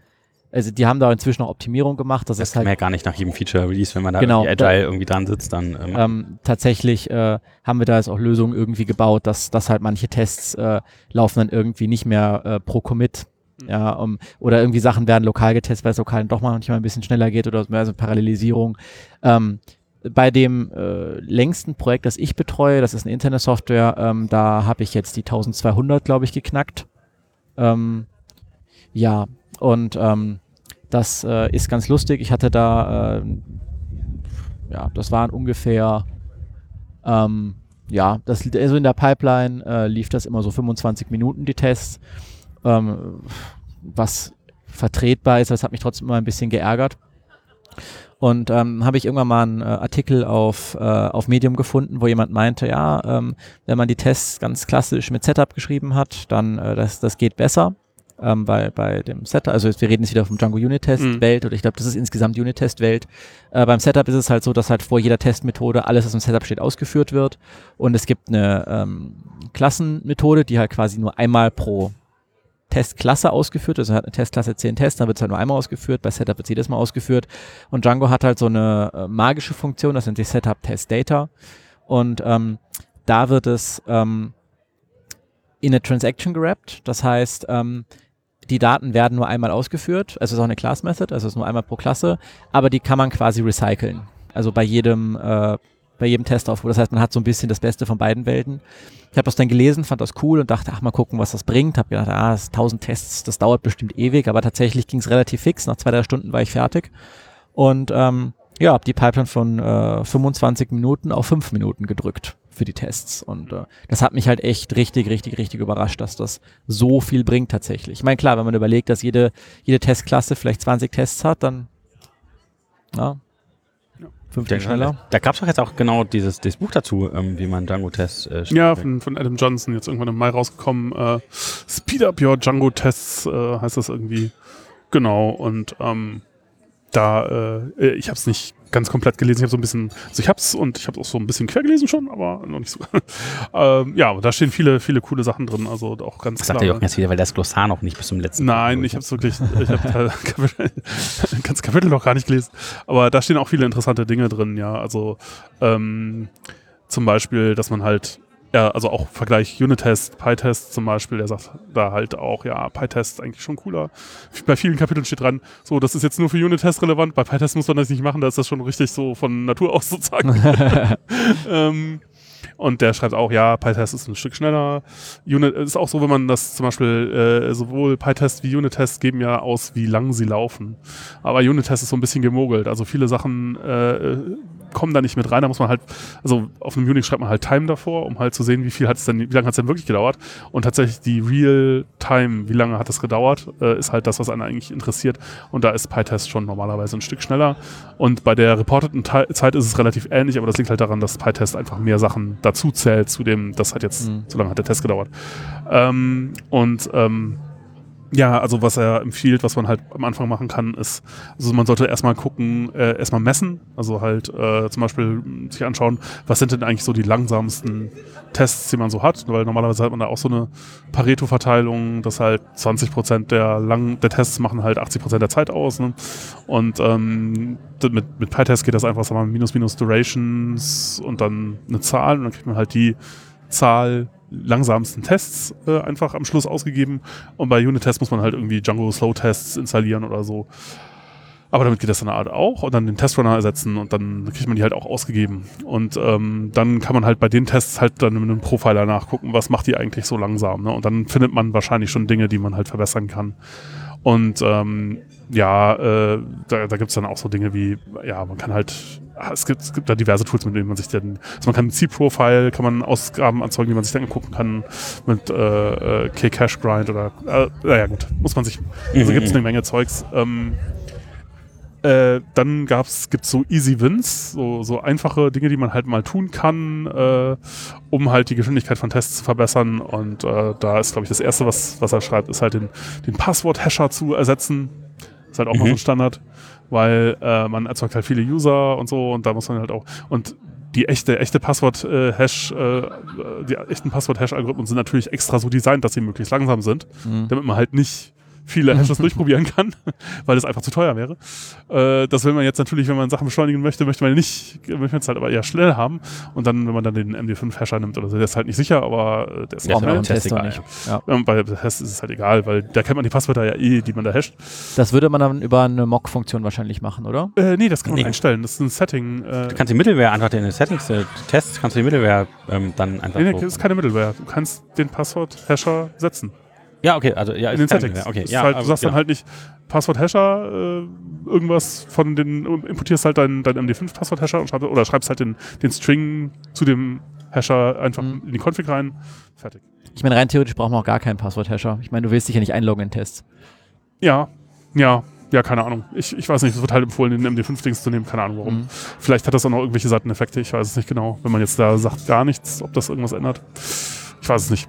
also die haben da inzwischen auch Optimierung gemacht. Das, Das ist halt man ja gar nicht nach jedem Feature-Release, wenn man da Genau, irgendwie Agile irgendwie dran sitzt, dann ähm, ähm, tatsächlich äh, haben wir da jetzt auch Lösungen irgendwie gebaut, dass, dass halt manche Tests äh, laufen dann irgendwie nicht mehr äh, pro Commit. Ja, um, oder irgendwie Sachen werden lokal getestet, weil es lokal doch manchmal ein bisschen schneller geht oder so, also Parallelisierung. Ähm, bei dem äh, längsten Projekt, das ich betreue, das ist eine interne Software, ähm, da habe ich jetzt die 1200, glaube ich, geknackt. Ähm, ja, und ähm, das äh, ist ganz lustig. Ich hatte da, äh, ja, das waren ungefähr, ähm, ja, das, also in der Pipeline äh, lief das immer so 25 Minuten, die Tests, ähm, was vertretbar ist. Das hat mich trotzdem immer ein bisschen geärgert. Und ähm, habe ich irgendwann mal einen äh, Artikel auf, äh, auf Medium gefunden, wo jemand meinte, ja, ähm, wenn man die Tests ganz klassisch mit Setup geschrieben hat, dann äh, das, das geht besser. Ähm, bei, bei dem Setup, also jetzt, wir reden jetzt wieder vom Django Unit Test Mhm. Welt oder ich glaube, das ist insgesamt Unit Test Welt. Äh, beim Setup ist es halt so, dass halt vor jeder Testmethode alles, was im Setup steht, ausgeführt wird. Und es gibt eine ähm, Klassenmethode, die halt quasi nur einmal pro Testklasse ausgeführt. Also hat eine Testklasse 10 Tests, dann wird es halt nur einmal ausgeführt. Bei Setup wird es jedes Mal ausgeführt. Und Django hat halt so eine äh, magische Funktion, das nennt sich Setup Test Data. Und ähm, da wird es ähm, in eine Transaction gerappt. Das heißt, ähm, die Daten werden nur einmal ausgeführt. Es ist auch eine Class Method, also es ist nur einmal pro Klasse. Aber die kann man quasi recyceln. Also bei jedem, äh, bei jedem Testaufruf. Das heißt, man hat so ein bisschen das Beste von beiden Welten. Ich habe das dann gelesen, fand das cool und dachte, ach, mal gucken, was das bringt. Hab gedacht, ah, das ist 1000 Tests, das dauert bestimmt ewig, aber tatsächlich ging es relativ fix. Nach zwei, drei Stunden war ich fertig. Und ähm, ja, habe die Pipeline von äh, 25 Minuten auf 5 Minuten gedrückt für die Tests. Und äh, das hat mich halt echt richtig, richtig, richtig überrascht, dass das so viel bringt tatsächlich. Ich meine, klar, wenn man überlegt, dass jede, jede Testklasse vielleicht 20 Tests hat, dann Ja. 15 schneller. Da gab es doch jetzt auch genau dieses, dieses Buch dazu, ähm, wie man Django-Tests äh, ja, von, von Adam Johnson, jetzt irgendwann im Mai rausgekommen. Äh, Speed Up Your Django Tests äh, heißt das irgendwie. Genau, und ähm, da, äh, ich habe es nicht ganz komplett gelesen, ich habe so ein bisschen, also ich habe es und ich habe auch so ein bisschen quer gelesen schon, aber noch nicht so. [LAUGHS] ähm, ja, da stehen viele, viele coole Sachen drin, also auch ganz Das klar. sagt der Jochen jetzt wieder, weil das Glossar noch nicht bis zum letzten Nein, ich habe es wirklich, [LAUGHS] ich habe Kapitel, ganz Kapitel noch gar nicht gelesen. Aber da stehen auch viele interessante Dinge drin, ja. Also ähm, zum Beispiel, dass man halt, ja, also auch Vergleich Unitest, PyTest zum Beispiel, der sagt da halt auch, ja, PyTest ist eigentlich schon cooler. Bei vielen Kapiteln steht dran, so, das ist jetzt nur für Unitest relevant, bei PyTest muss man das nicht machen, da ist das schon richtig so von Natur aus [LAUGHS] sozusagen. [LAUGHS] ähm, und der schreibt auch, ja, PyTest ist ein Stück schneller. Unit ist auch so, wenn man das zum Beispiel, äh, sowohl PyTest wie Unitest geben ja aus, wie lang sie laufen. Aber Unitest ist so ein bisschen gemogelt. Also viele Sachen, äh, kommen da nicht mit rein. Da muss man halt, also auf einem Unix schreibt man halt Time davor, um halt zu sehen, wie viel hat es denn, wie lange hat es denn wirklich gedauert. Und tatsächlich die Real Time, wie lange hat es gedauert, äh, ist halt das, was einen eigentlich interessiert. Und da ist PyTest schon normalerweise ein Stück schneller. Und bei der reporteten Te Zeit ist es relativ ähnlich, aber das liegt halt daran, dass PyTest einfach mehr Sachen dazu zählt, zu dem, das hat jetzt, Mhm. so lange hat der Test gedauert. Ähm, und ähm, ja, also was er empfiehlt, was man halt am Anfang machen kann, ist, also man sollte erstmal gucken, äh, erstmal messen, also halt äh, zum Beispiel mh, sich anschauen, was sind denn eigentlich so die langsamsten Tests, die man so hat, weil normalerweise hat man da auch so eine Pareto-Verteilung, dass halt 20% der, lang, der Tests machen halt 80% der Zeit aus. Ne? Und ähm, mit, mit PyTest geht das einfach, sagen wir mal, minus minus Durations und dann eine Zahl und dann kriegt man halt die Zahl langsamsten Tests äh, einfach am Schluss ausgegeben. Und bei Unit-Tests muss man halt irgendwie Django Slow Tests installieren oder so. Aber damit geht das dann halt auch und dann den Testrunner ersetzen und dann kriegt man die halt auch ausgegeben. Und ähm, dann kann man halt bei den Tests halt dann mit einem Profiler nachgucken, was macht die eigentlich so langsam. Ne? Und dann findet man wahrscheinlich schon Dinge, die man halt verbessern kann. Und ähm, ja, äh, da, da gibt es dann auch so Dinge wie, ja, man kann halt, ah, es gibt, es gibt da diverse Tools, mit denen man sich dann, also man kann mit C-Profile, kann man Ausgaben erzeugen, die man sich dann angucken kann, mit äh, äh, K-Cache-Grind oder, äh, naja gut, muss man sich, also Mhm, gibt es eine Menge Zeugs. Ähm, äh, dann gab's, gibt's so Easy Wins, so, so einfache Dinge, die man halt mal tun kann, äh, um halt die Geschwindigkeit von Tests zu verbessern. Und äh, da ist, glaube ich, das Erste, was, was er schreibt, ist halt den, den Passwort-Hasher zu ersetzen. Ist halt auch noch Mhm. so ein Standard, weil äh, man erzeugt halt viele User und so und da muss man halt auch und die echte, echte Passwort-Hash, äh, die echten Passwort-Hash-Algorithmen sind natürlich extra so designt, dass sie möglichst langsam sind Mhm. damit man halt nicht viele [LAUGHS] Hashes durchprobieren kann, [LAUGHS] weil es einfach zu teuer wäre. Äh, das will man jetzt natürlich, wenn man Sachen beschleunigen möchte, möchte man nicht, möchte man es halt aber eher schnell haben. Und dann, wenn man dann den MD5-Hasher nimmt oder so, der ist halt nicht sicher, aber äh, der ist Ja, auch im. Test egal, nicht. Ja. Ähm, bei Test ist es halt egal, weil da kennt man die Passwörter ja eh, die man da hasht. Das würde man dann über eine Mock-Funktion wahrscheinlich machen, oder? Äh, nee, das kann man Nee. einstellen. Das ist ein Setting. Äh, Du kannst die Middleware einfach in den Settings, äh, Tests, kannst du die Middleware ähm, dann einfach nee, nee, das ist keine Middleware. Du kannst den Passwort-Hasher setzen. Ja, okay, also ja, in den Settings. Middleware. Okay, ja, halt, du sagst ja. dann halt nicht Passwort-Hasher, äh, irgendwas von den, importierst halt dein, dein MD5-Passwort-Hasher und schreib, oder schreibst halt den, den String zu dem Hasher einfach Mhm. in die Config rein. Fertig. Ich meine, rein theoretisch brauchen wir auch gar keinen Passwort-Hasher. Ich meine, du willst dich ja nicht einloggen in Tests. Ja, ja, ja, keine Ahnung. Ich, ich weiß nicht, es wird halt empfohlen, den MD5-Dings zu nehmen, keine Ahnung warum. Mhm. Vielleicht hat das auch noch irgendwelche Seiteneffekte, ich weiß es nicht genau. Wenn man jetzt da sagt gar nichts, ob das irgendwas ändert. Ich weiß es nicht.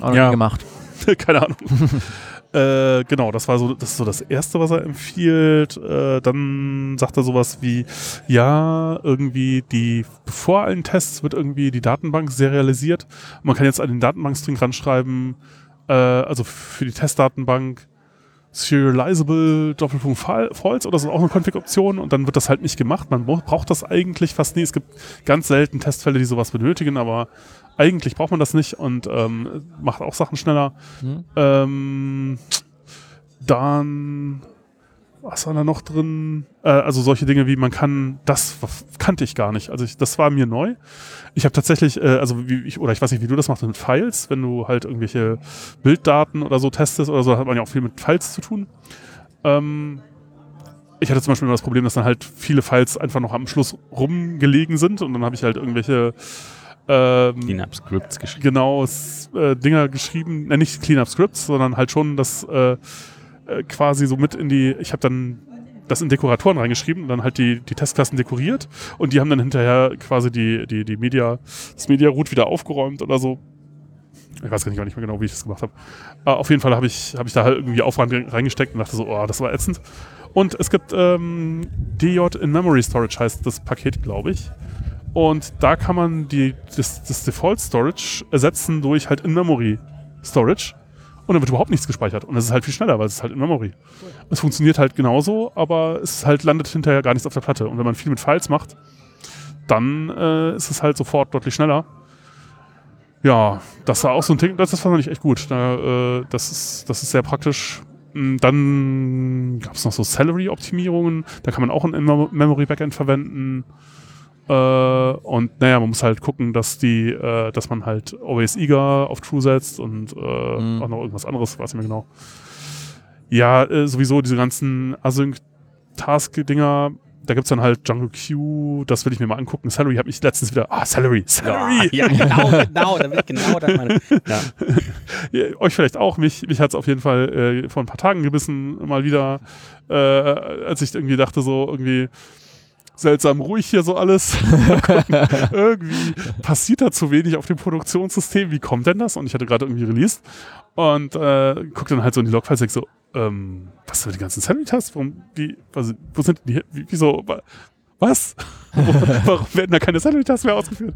Auch noch Ja. gemacht. [LAUGHS] Keine Ahnung. [LAUGHS] äh, genau, das war so das, ist so das Erste, was er empfiehlt. Äh, dann sagt er sowas wie, ja, irgendwie die, vor allen Tests wird irgendwie die Datenbank serialisiert. Man kann jetzt an den Datenbankstring ranschreiben, äh, also für die Testdatenbank serializable Doppelpunkt Fal- false oder so auch eine Config-Option und dann wird das halt nicht gemacht. Man braucht das eigentlich fast nie. Es gibt ganz selten Testfälle, die sowas benötigen, aber eigentlich braucht man das nicht und ähm, macht auch Sachen schneller. Mhm. Ähm, dann, was war da noch drin? Äh, also solche Dinge wie man kann, das kannte ich gar nicht. Also ich, das war mir neu. Ich habe tatsächlich, äh, also wie ich, oder ich weiß nicht, wie du das machst mit Files, wenn du halt irgendwelche Bilddaten oder so testest oder so, hat man ja auch viel mit Files zu tun. Ähm, ich hatte zum Beispiel immer das Problem, dass dann halt viele Files einfach noch am Schluss rumgelegen sind und dann habe ich halt irgendwelche ähm, Cleanup Scripts geschrieben. genau äh, Dinger geschrieben, äh, nicht Cleanup Scripts, sondern halt schon das äh, äh, quasi so mit in die, ich habe dann das in Dekoratoren reingeschrieben und dann halt die, die Testklassen dekoriert und die haben dann hinterher quasi die, die, die Media, das Media Root wieder aufgeräumt oder so. Ich weiß gar nicht, gar nicht mehr genau, wie ich das gemacht habe. Äh, auf jeden Fall habe ich, hab ich da halt irgendwie Aufwand re- reingesteckt und dachte so, oh, das war ätzend. Und es gibt ähm, DJ in Memory Storage heißt das Paket, glaube ich. Und da kann man die, das, das Default Storage ersetzen durch halt In-Memory Storage. Und dann wird überhaupt nichts gespeichert. Und es ist halt viel schneller, weil es ist halt in Memory. Es funktioniert halt genauso, aber es halt landet hinterher gar nichts auf der Platte. Und wenn man viel mit Files macht, dann äh, ist es halt sofort deutlich schneller. Ja, das war auch so ein Ding, das, das fand ich echt gut. Da, äh, das, ist, das ist sehr praktisch. Mm, Dann gab es noch so Salary-Optimierungen. Da kann man auch ein In-Memory-Backend verwenden. Äh, und naja, man muss halt gucken, dass die, äh, dass man halt always eager auf True setzt und äh, Mhm. auch noch irgendwas anderes, weiß ich nicht mehr genau. Ja, äh, sowieso diese ganzen Async-Task-Dinger da gibt's dann halt Django Q, das will ich mir mal angucken. Salary habe ich letztens wieder, ah, Salary, Salary. [LAUGHS] Ja, genau, genau, da will ich genau das meine. Ja. [LAUGHS] Ja, euch vielleicht auch, mich, mich hat's auf jeden Fall äh, vor ein paar Tagen gebissen, mal wieder, äh, als ich irgendwie dachte, so irgendwie seltsam ruhig hier so alles. [LAUGHS] irgendwie passiert da zu wenig auf dem Produktionssystem. Wie kommt denn das? Und ich hatte gerade irgendwie released und äh, guck dann halt so in die Logfiles und so, ähm, was sind die ganzen Salary-Tasks? Warum, wie, was, wo sind die, wie, wieso, wa- was? [LAUGHS] Warum werden da keine Salary-Tasks mehr ausgeführt?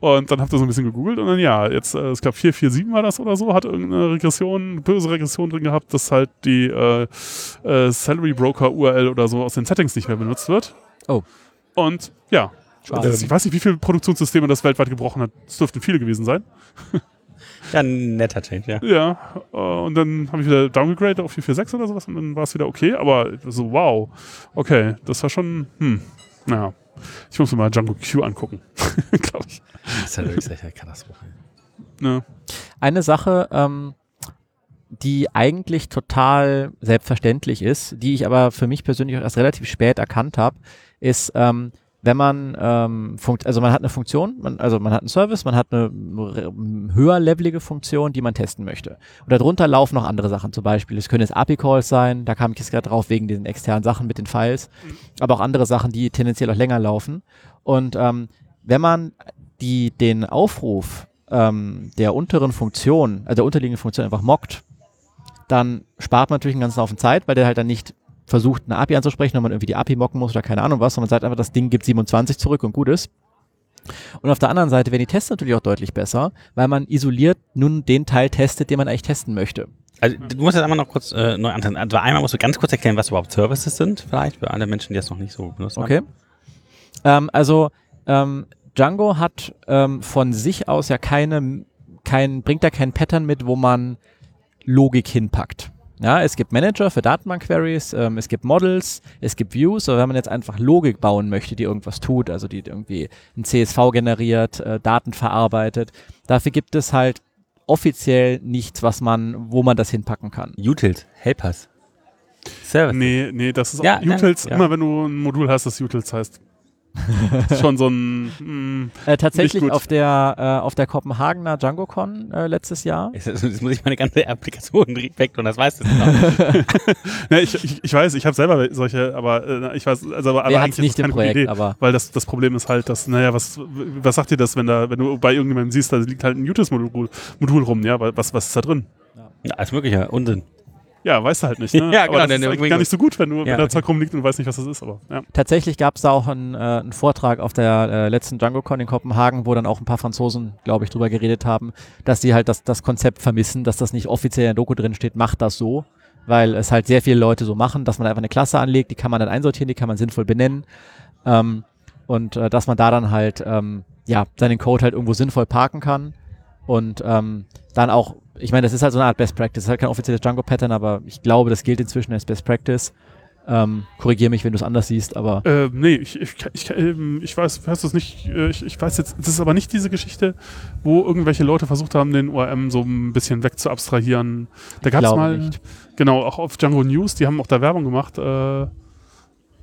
Und dann habt ihr so ein bisschen gegoogelt und dann ja, jetzt, äh, ich glaube 447 war das oder so, hat irgendeine Regression, böse Regression drin gehabt, dass halt die äh, äh, Salary Broker URL oder so aus den Settings nicht mehr benutzt wird. Oh. Und ja, das, ich weiß nicht, wie viele Produktionssysteme das weltweit gebrochen hat. Es dürften viele gewesen sein. [LAUGHS] ja, ein netter Change, ja. Ja, äh, und dann habe ich wieder downgegradet auf 446 oder sowas und dann war es wieder okay, aber so, wow, okay, das war schon, hm, naja. Ich muss mir mal Django Q angucken, [LAUGHS] glaube ich. Das ist ja wirklich echt eine Katastrophe. Ne? Eine Sache, ähm, die eigentlich total selbstverständlich ist, die ich aber für mich persönlich auch erst relativ spät erkannt habe, ist, ähm, wenn man, ähm, funkt, also man hat eine Funktion, man, also man hat einen Service, man hat eine re- höherlevelige Funktion, die man testen möchte. Und darunter laufen noch andere Sachen, zum Beispiel, es können jetzt API-Calls sein, da kam ich jetzt gerade drauf wegen diesen externen Sachen mit den Files, aber auch andere Sachen, die tendenziell auch länger laufen. Und ähm, wenn man die, den Aufruf ähm, der unteren Funktion, also der unterliegenden Funktion einfach mockt, dann spart man natürlich einen ganzen Haufen Zeit, weil der halt dann nicht versucht, eine API anzusprechen, wenn man irgendwie die API mocken muss oder keine Ahnung was, sondern man sagt einfach, das Ding gibt 27 zurück und gut ist. Und auf der anderen Seite werden die Tests natürlich auch deutlich besser, weil man isoliert nun den Teil testet, den man eigentlich testen möchte. Also, du musst jetzt einmal noch kurz äh, neu anfangen. Also, einmal musst du ganz kurz erklären, was überhaupt Services sind, vielleicht, für alle Menschen, die das noch nicht so benutzt Okay. haben. Ähm, also ähm, Django hat ähm, von sich aus ja keine, kein, bringt da kein Pattern mit, wo man Logik hinpackt. Ja, es gibt Manager für Datenbank-Queries, ähm, es gibt Models, es gibt Views, aber wenn man jetzt einfach Logik bauen möchte, die irgendwas tut, also die irgendwie ein CSV generiert, äh, Daten verarbeitet, dafür gibt es halt offiziell nichts, was man, wo man das hinpacken kann. Utils, Helpers. Service. Nee, nee, das ist Ja, auch Utils, ja. immer wenn du ein Modul hast, das Utils heißt. Ist schon so ein, hm, Äh, tatsächlich gut. auf der, äh, auf der Kopenhagener DjangoCon äh, letztes Jahr. Jetzt, jetzt muss ich meine ganze Applikation [LAUGHS] weg und das weißt du [LAUGHS] noch. ne, ich, ich, ich weiß, ich habe selber solche, aber äh, ich weiß, also aber, aber eigentlich ist nicht das im keine gute Projekt, Idee, aber weil das, das Problem ist halt, dass, naja, was, was sagt dir das, wenn da, wenn du bei irgendjemandem siehst, da liegt halt ein Utils-Modul Modul rum, ja, was, was ist da drin? Ja, alles mögliche. Unsinn. Ja, weißt du halt nicht, ne? [LAUGHS] Ja, aber genau, das ist gar nicht so gut, wenn, du, Ja, wenn da. Zeug rumliegt und weißt nicht, was das ist, aber ja. tatsächlich gab es da auch einen, äh, einen Vortrag auf der äh, letzten DjangoCon in Kopenhagen, wo dann auch ein paar Franzosen, glaube ich, drüber geredet haben, dass sie halt das, das Konzept vermissen, dass das nicht offiziell in der Doku drin steht, macht das so, weil es halt sehr viele Leute so machen, dass man einfach eine Klasse anlegt, die kann man dann einsortieren, die kann man sinnvoll benennen ähm, und äh, dass man da dann halt ähm, ja seinen Code halt irgendwo sinnvoll parken kann und ähm, dann auch, ich meine, das ist halt so eine Art Best Practice, das ist halt kein offizielles Django-Pattern, aber ich glaube, das gilt inzwischen als Best Practice. Ähm, Korrigiere mich, wenn du es anders siehst, aber Äh, nee, ich, ich, ich, ähm, ich weiß, weiß das nicht, äh, ich, ich weiß jetzt, das ist aber nicht diese Geschichte, wo irgendwelche Leute versucht haben, den ORM so ein bisschen wegzuabstrahieren. Da gab es mal, nicht. genau, auch auf Django News, die haben auch da Werbung gemacht, äh,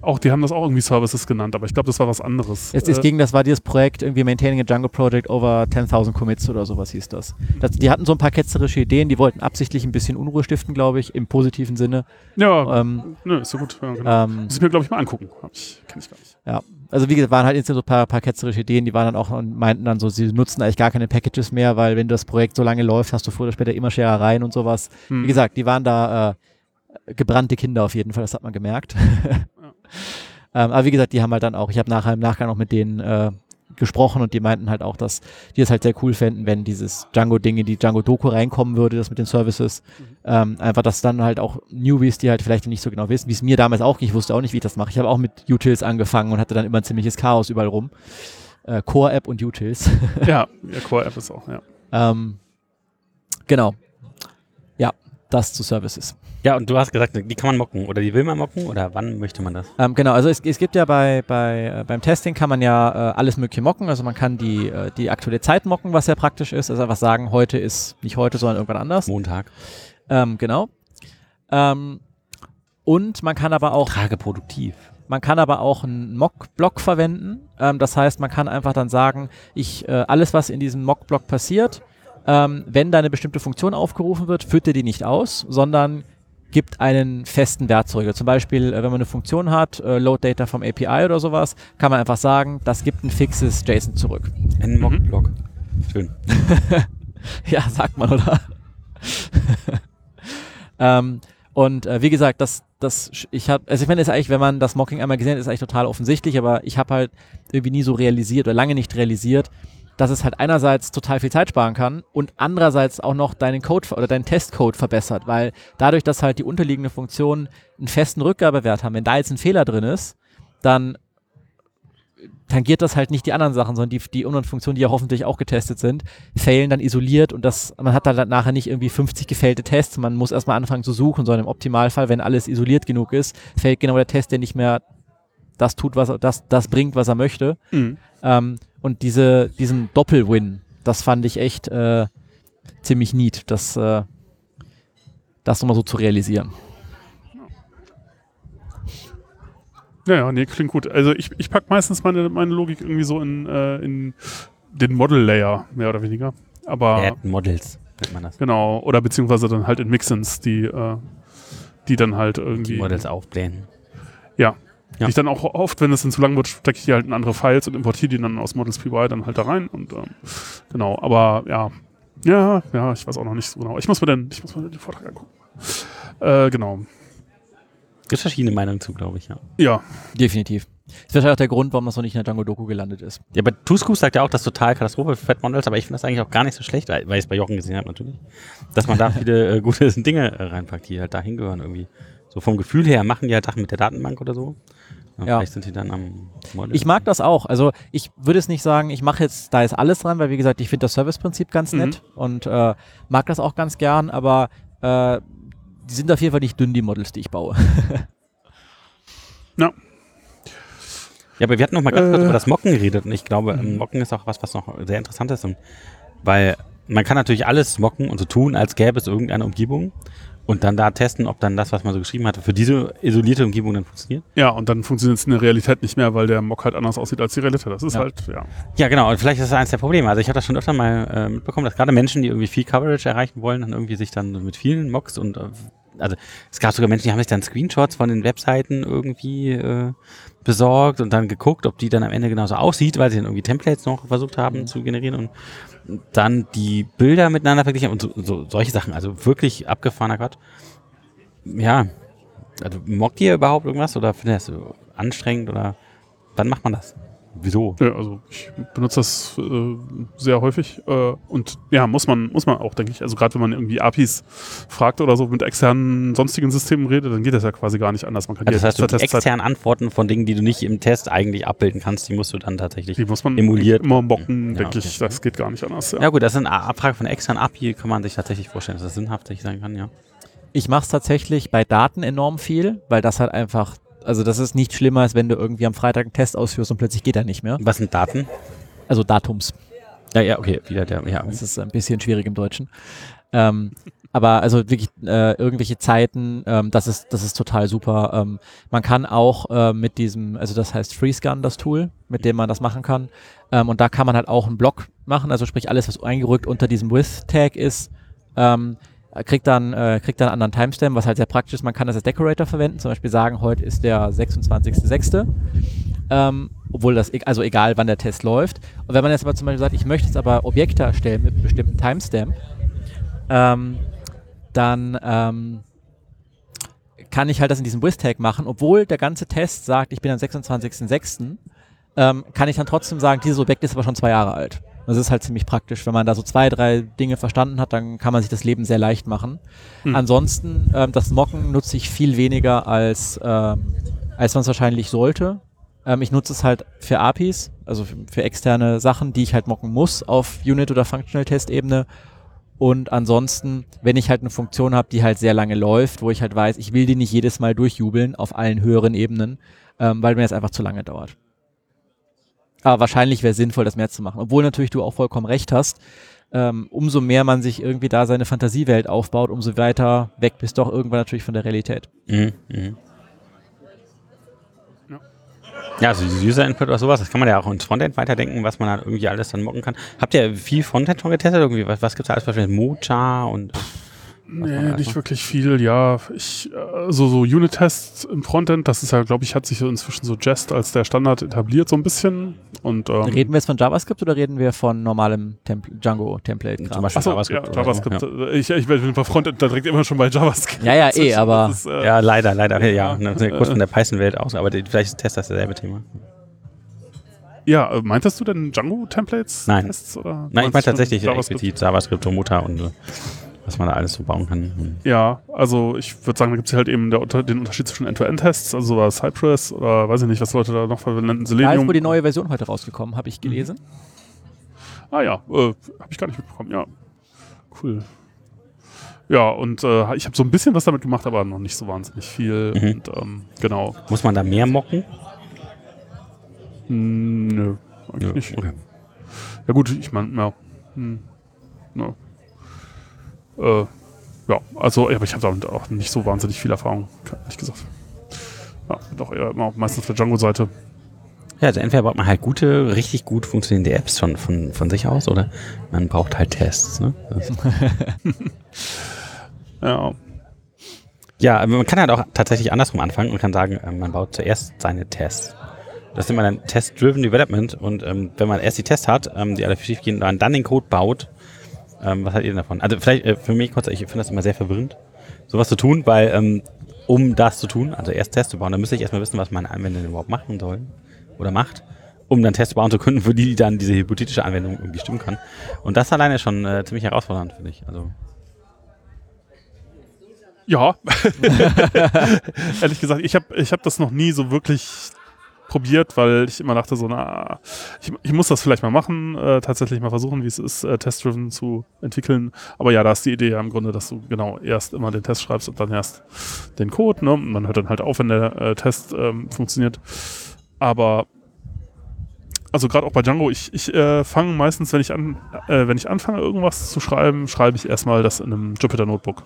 auch, die haben das auch irgendwie Services genannt, aber ich glaube, das war was anderes. Es, es Äh, ging, das war dieses Projekt, irgendwie Maintaining a Django Project over 10.000 Commits oder sowas hieß das. das. Die hatten so ein paar ketzerische Ideen, die wollten absichtlich ein bisschen Unruhe stiften, glaube ich, im positiven Sinne. ja, Ähm, nö, ist so gut. Ja, genau. ähm, Muss ich mir, glaube ich, mal angucken. Ich, kenn ich gar nicht. ja, also wie gesagt, waren halt insgesamt so ein paar, paar ketzerische Ideen, die waren dann auch und meinten dann so, sie nutzen eigentlich gar keine Packages mehr, weil wenn das Projekt so lange läuft, hast du früher oder später immer Scherereien und sowas. Hm. Wie gesagt, die waren da äh, gebrannte Kinder auf jeden Fall, das hat man gemerkt. [LAUGHS] ähm, aber wie gesagt, die haben halt dann auch, ich habe nachher im Nachgang auch mit denen äh, gesprochen und die meinten halt auch, dass die es halt sehr cool fänden, wenn dieses Django-Ding in die Django-Doku reinkommen würde, das mit den Services. Ähm, einfach, dass dann halt auch Newbies, die halt vielleicht nicht so genau wissen, wie es mir damals auch ging, ich wusste auch nicht, wie ich das mache. Ich habe auch mit Utils angefangen und hatte dann immer ein ziemliches Chaos überall rum. Äh, Core-App und Utils. [LAUGHS] ja, ja, Core App ist auch, ja. ähm, genau. Ja, das zu Services. Ja, und du hast gesagt, die kann man mocken oder die will man mocken oder wann möchte man das? Ähm, genau, also es, es gibt ja bei, bei, äh, beim Testing kann man ja äh, alles mögliche mocken. Also man kann die, äh, die aktuelle Zeit mocken, was sehr praktisch ist. Also einfach sagen, heute ist nicht heute, sondern irgendwann anders. Montag. Ähm, genau. Ähm, und man kann aber auch, Trage produktiv. Man kann aber auch einen Mock-Block verwenden. Ähm, das heißt, man kann einfach dann sagen, ich, äh, alles, was in diesem Mock-Block passiert, ähm, wenn da eine bestimmte Funktion aufgerufen wird, führt er die nicht aus, sondern gibt einen festen Wert zurück. Zum Beispiel, äh, wenn man eine Funktion hat, äh, Load Data vom API oder sowas, kann man einfach sagen, das gibt ein fixes JSON zurück. Ein Mock-Block. Schön. [LAUGHS] ja, sagt man, oder? [LAUGHS] ähm, und äh, wie gesagt, das, das, ich habe, also ich meine, ist eigentlich, wenn man das Mocking einmal gesehen hat, ist eigentlich total offensichtlich, aber ich habe halt irgendwie nie so realisiert oder lange nicht realisiert, dass es halt einerseits total viel Zeit sparen kann und andererseits auch noch deinen Code oder deinen Testcode verbessert, weil dadurch, dass halt die unterliegende Funktionen einen festen Rückgabewert haben, wenn da jetzt ein Fehler drin ist, dann tangiert das halt nicht die anderen Sachen, sondern die, die anderen Funktionen, die ja hoffentlich auch getestet sind, failen dann isoliert und das, man hat dann nachher nicht irgendwie 50 gefailte Tests, man muss erstmal anfangen zu suchen, sondern im Optimalfall, wenn alles isoliert genug ist, fällt genau der Test, der nicht mehr das tut, was er, das, das bringt, was er möchte. Mhm. Ähm, und diese, diesen Doppelwin, das fand ich echt äh, ziemlich neat, das, äh, das nochmal so zu realisieren. Ja, ja, nee, klingt gut. Also ich, ich packe meistens meine, meine Logik irgendwie so in, äh, in den Model-Layer, mehr oder weniger. Aber Add Models nennt man das. genau, oder beziehungsweise dann halt in Mixins, die, äh, die dann halt Die irgendwie. Models aufblähen. Ja. Ja. Ich dann auch oft, wenn es dann zu lang wird, stecke ich die halt in andere Files und importiere die dann aus Models PY dann halt da rein. Und ähm, genau, aber ja. Ja, ja, ich weiß auch noch nicht so genau. Ich muss mir den, ich muss mir den Vortrag angucken. Äh, genau. Gibt verschiedene Meinungen zu, glaube ich, ja. Ja, Definitiv. Das ist wahrscheinlich auch der Grund, warum das noch nicht in der Django-Doku gelandet ist. Ja, aber Tusku sagt ja auch, das ist total Katastrophe für Fat Models, aber ich finde das eigentlich auch gar nicht so schlecht, weil, weil ich es bei Jochen gesehen habe natürlich, dass man da [LAUGHS] viele äh, gute Dinge äh, reinpackt, die halt da hingehören irgendwie. So vom Gefühl her machen die halt Sachen mit der Datenbank oder so. Ja, Ja. Vielleicht sind die dann am Model. Ich mag das auch. Also ich würde es nicht sagen, ich mache jetzt da jetzt alles dran, weil wie gesagt, ich finde das Service-Prinzip ganz Mhm. nett und äh, mag das auch ganz gern, aber äh, die sind auf jeden Fall nicht dünn, die Models, die ich baue. [LAUGHS] ja. Ja, aber wir hatten noch mal ganz kurz Äh. über das Mocken geredet und ich glaube, ähm, Mocken ist auch was, was noch sehr interessant ist. Und, weil man kann natürlich alles mocken und so tun, als gäbe es irgendeine Umgebung und dann da testen, ob dann das, was man so geschrieben hatte, für diese isolierte Umgebung dann funktioniert. Ja, und dann funktioniert es in der Realität nicht mehr, weil der Mock halt anders aussieht als die Realität. Das ist Ja. halt, ja. Ja, genau. Und vielleicht ist das eines der Probleme. Also ich habe das schon öfter mal äh, mitbekommen, dass gerade Menschen, die irgendwie viel Coverage erreichen wollen, dann irgendwie sich dann mit vielen Mocks und äh, also es gab sogar Menschen, die haben sich dann Screenshots von den Webseiten irgendwie äh, besorgt und dann geguckt, ob die dann am Ende genauso aussieht, weil sie dann irgendwie Templates noch versucht haben zu generieren und dann die Bilder miteinander verglichen und so, so solche Sachen. Also wirklich abgefahrener Quatsch. Ja, also mockt ihr überhaupt irgendwas oder findet ihr das anstrengend oder wann macht man das? Wieso? Ja, also ich benutze das äh, sehr häufig äh, und ja, muss man, muss man auch, denke ich. Also gerade wenn man irgendwie APIs fragt oder so mit externen sonstigen Systemen redet, dann geht das ja quasi gar nicht anders. Man kann Also das heißt, du externen Antworten von Dingen, die du nicht im Test eigentlich abbilden kannst, die musst du dann tatsächlich. die muss man emuliert. immer mocken, Ja, denke okay. ich. Das geht gar nicht anders. Ja. Ja gut, das ist eine Abfrage von externen API, kann man sich tatsächlich vorstellen, dass das sinnhaft sein kann, ja. Ich mache es tatsächlich bei Daten enorm viel, weil das halt einfach, also das ist nicht schlimmer, als wenn du irgendwie am Freitag einen Test ausführst und plötzlich geht er nicht mehr. Was sind Daten? Also Datums. Ja, ja, okay, wieder der, ja. Das ist ein bisschen schwierig im Deutschen. Ähm, aber also wirklich äh, irgendwelche Zeiten, ähm, das ist das ist total super. Ähm, man kann auch äh, mit diesem, also das heißt FreeScan, das Tool, mit dem man das machen kann. Ähm, und da kann man halt auch einen Block machen, also sprich alles, was eingerückt unter diesem With-Tag ist, ähm, kriegt dann äh, kriegt dann einen anderen Timestamp, was halt sehr praktisch ist. Man kann das als Decorator verwenden, zum Beispiel sagen, heute ist der 26.06. Ähm, obwohl das, e- also egal wann der Test läuft. Und wenn man jetzt aber zum Beispiel sagt, ich möchte jetzt aber Objekte erstellen mit einem bestimmten Timestamp, ähm, dann ähm, kann ich halt das in diesem With-Tag machen, obwohl der ganze Test sagt, ich bin am 26.06., ähm, kann ich dann trotzdem sagen, dieses Objekt ist aber schon zwei Jahre alt. Das ist halt ziemlich praktisch. Wenn man da so zwei, drei Dinge verstanden hat, dann kann man sich das Leben sehr leicht machen. Hm. Ansonsten, ähm, das Mocken nutze ich viel weniger, als, ähm, als man es wahrscheinlich sollte. Ähm, ich nutze es halt für APIs, also für, für externe Sachen, die ich halt mocken muss auf Unit- oder Functional-Test-Ebene. Und ansonsten, wenn ich halt eine Funktion habe, die halt sehr lange läuft, wo ich halt weiß, ich will die nicht jedes Mal durchjubeln auf allen höheren Ebenen, ähm, weil mir das einfach zu lange dauert. Aber wahrscheinlich wäre sinnvoll, das mehr zu machen. Obwohl natürlich du auch vollkommen recht hast. Ähm, umso mehr man sich irgendwie da seine Fantasiewelt aufbaut, umso weiter weg bist doch irgendwann natürlich von der Realität. Mhm, mhm. Ja. Also User Input oder sowas, das kann man ja auch ins Frontend weiterdenken, was man halt irgendwie alles dann mocken kann. Habt ihr viel Frontend schon getestet? Irgendwie, was, was gibt es da alles? Beispielsweise Mocha und. Nee, nicht wirklich viel, ja. Ich, äh, so, so Unit-Tests im Frontend, das ist ja, glaube ich, hat sich so inzwischen so Jest als der Standard etabliert, so ein bisschen. Und, ähm, Reden wir jetzt von JavaScript oder reden wir von normalem Templ Django-Template? Zum Beispiel Achso, JavaScript ja, so, JavaScript. äh, Ich, ich bin bei Frontend da direkt immer schon bei JavaScript. Ja, ja, eh, aber- ist, äh, Ja, leider, leider. Ja, Ja. ne, kurz von der Python-Welt aus, aber die- vielleicht ist Test das dasselbe Thema. ja, äh, meintest du denn Django-Templates? Nein. Tests, oder Nein, ich meine tatsächlich JavaScript? explizit JavaScript und Mocha und äh, was man da alles so bauen kann. Hm. Ja, also ich würde sagen, da gibt es halt eben der, den Unterschied zwischen End-to-End-Tests, also sowas Cypress oder weiß ich nicht, was Leute da noch verwenden, Da ist Selenium. wohl die neue Version heute rausgekommen, habe ich gelesen. Ah ja, äh, habe ich gar nicht mitbekommen, ja. Cool. Ja, und äh, ich habe so ein bisschen was damit gemacht, aber noch nicht so wahnsinnig viel. Mhm. Und ähm, genau. Muss man da mehr mocken? Hm, nö, eigentlich nicht. Okay. Ja gut, ich meine, ja. Hm, ja. Äh, ja, also, aber ich habe damit auch nicht so wahnsinnig viel Erfahrung, ehrlich gesagt. Ja, doch eher immer meistens auf der Django-Seite. Ja, also entweder baut man halt gute, richtig gut funktionierende Apps schon von, von sich aus oder man braucht halt Tests. Ne? [LAUGHS] Ja, ja, aber man kann halt auch tatsächlich andersrum anfangen und kann sagen, ähm, man baut zuerst seine Tests. Das nennt man dann Test-Driven Development und ähm, wenn man erst die Tests hat, ähm, die alle schief gehen, dann, dann den Code baut, ähm, was haltet ihr davon? Also vielleicht äh, für mich kurz, ich finde das immer sehr verwirrend, sowas zu tun, weil ähm, um das zu tun, also erst Tests zu bauen, dann müsste ich erstmal wissen, was meine Anwender denn überhaupt machen soll oder macht, um dann Tests bauen zu können, für die dann diese hypothetische Anwendung irgendwie stimmen kann. Und das alleine schon äh, ziemlich herausfordernd, finde ich. Also Ja. [LAUGHS] Ehrlich gesagt, ich habe ich hab das noch nie so wirklich probiert, weil ich immer dachte so, na, ich, ich muss das vielleicht mal machen, äh, tatsächlich mal versuchen, wie es ist, äh, Test-Driven zu entwickeln. Aber ja, da ist die Idee ja im Grunde, dass du genau erst immer den Test schreibst und dann erst den Code. Ne? Und man hört dann halt auf, wenn der äh, Test ähm, funktioniert. Aber also gerade auch bei Django, ich, ich äh, fange meistens, wenn ich, an, äh, wenn ich anfange, irgendwas zu schreiben, schreibe ich erstmal das in einem Jupyter Notebook.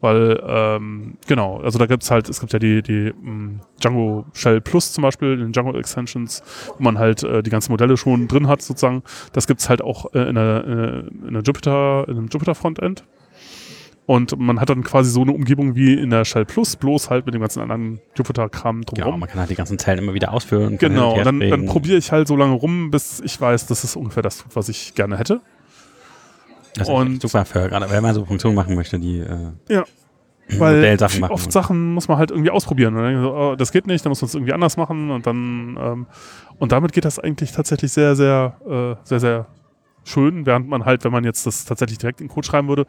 Weil, ähm, genau, also da gibt es halt, es gibt ja die, die mh, Django Shell Plus zum Beispiel, in den Django Extensions, wo man halt äh, die ganzen Modelle schon drin hat sozusagen. Das gibt es halt auch äh, in, der, äh, in, der Jupyter, in einem Jupyter Frontend. Und man hat dann quasi so eine Umgebung wie in der Shell Plus, bloß halt mit dem ganzen anderen Jupyter-Kram genau, drumherum. man kann halt die ganzen Zellen immer wieder ausführen. Genau, und dann, dann probiere ich halt so lange rum, bis ich weiß, dass es ungefähr das tut, was ich gerne hätte. Das ist und- echt super für, gerade wenn man so Funktionen machen möchte, die äh, Ja. [CLEARS THROAT] Weil machen. oft Sachen muss man halt irgendwie ausprobieren. Dann so, oh, das geht nicht, dann muss man es irgendwie anders machen und dann ähm, und damit geht das eigentlich tatsächlich sehr, sehr, äh, sehr, sehr schön, während man halt, wenn man jetzt das tatsächlich direkt in Code schreiben würde,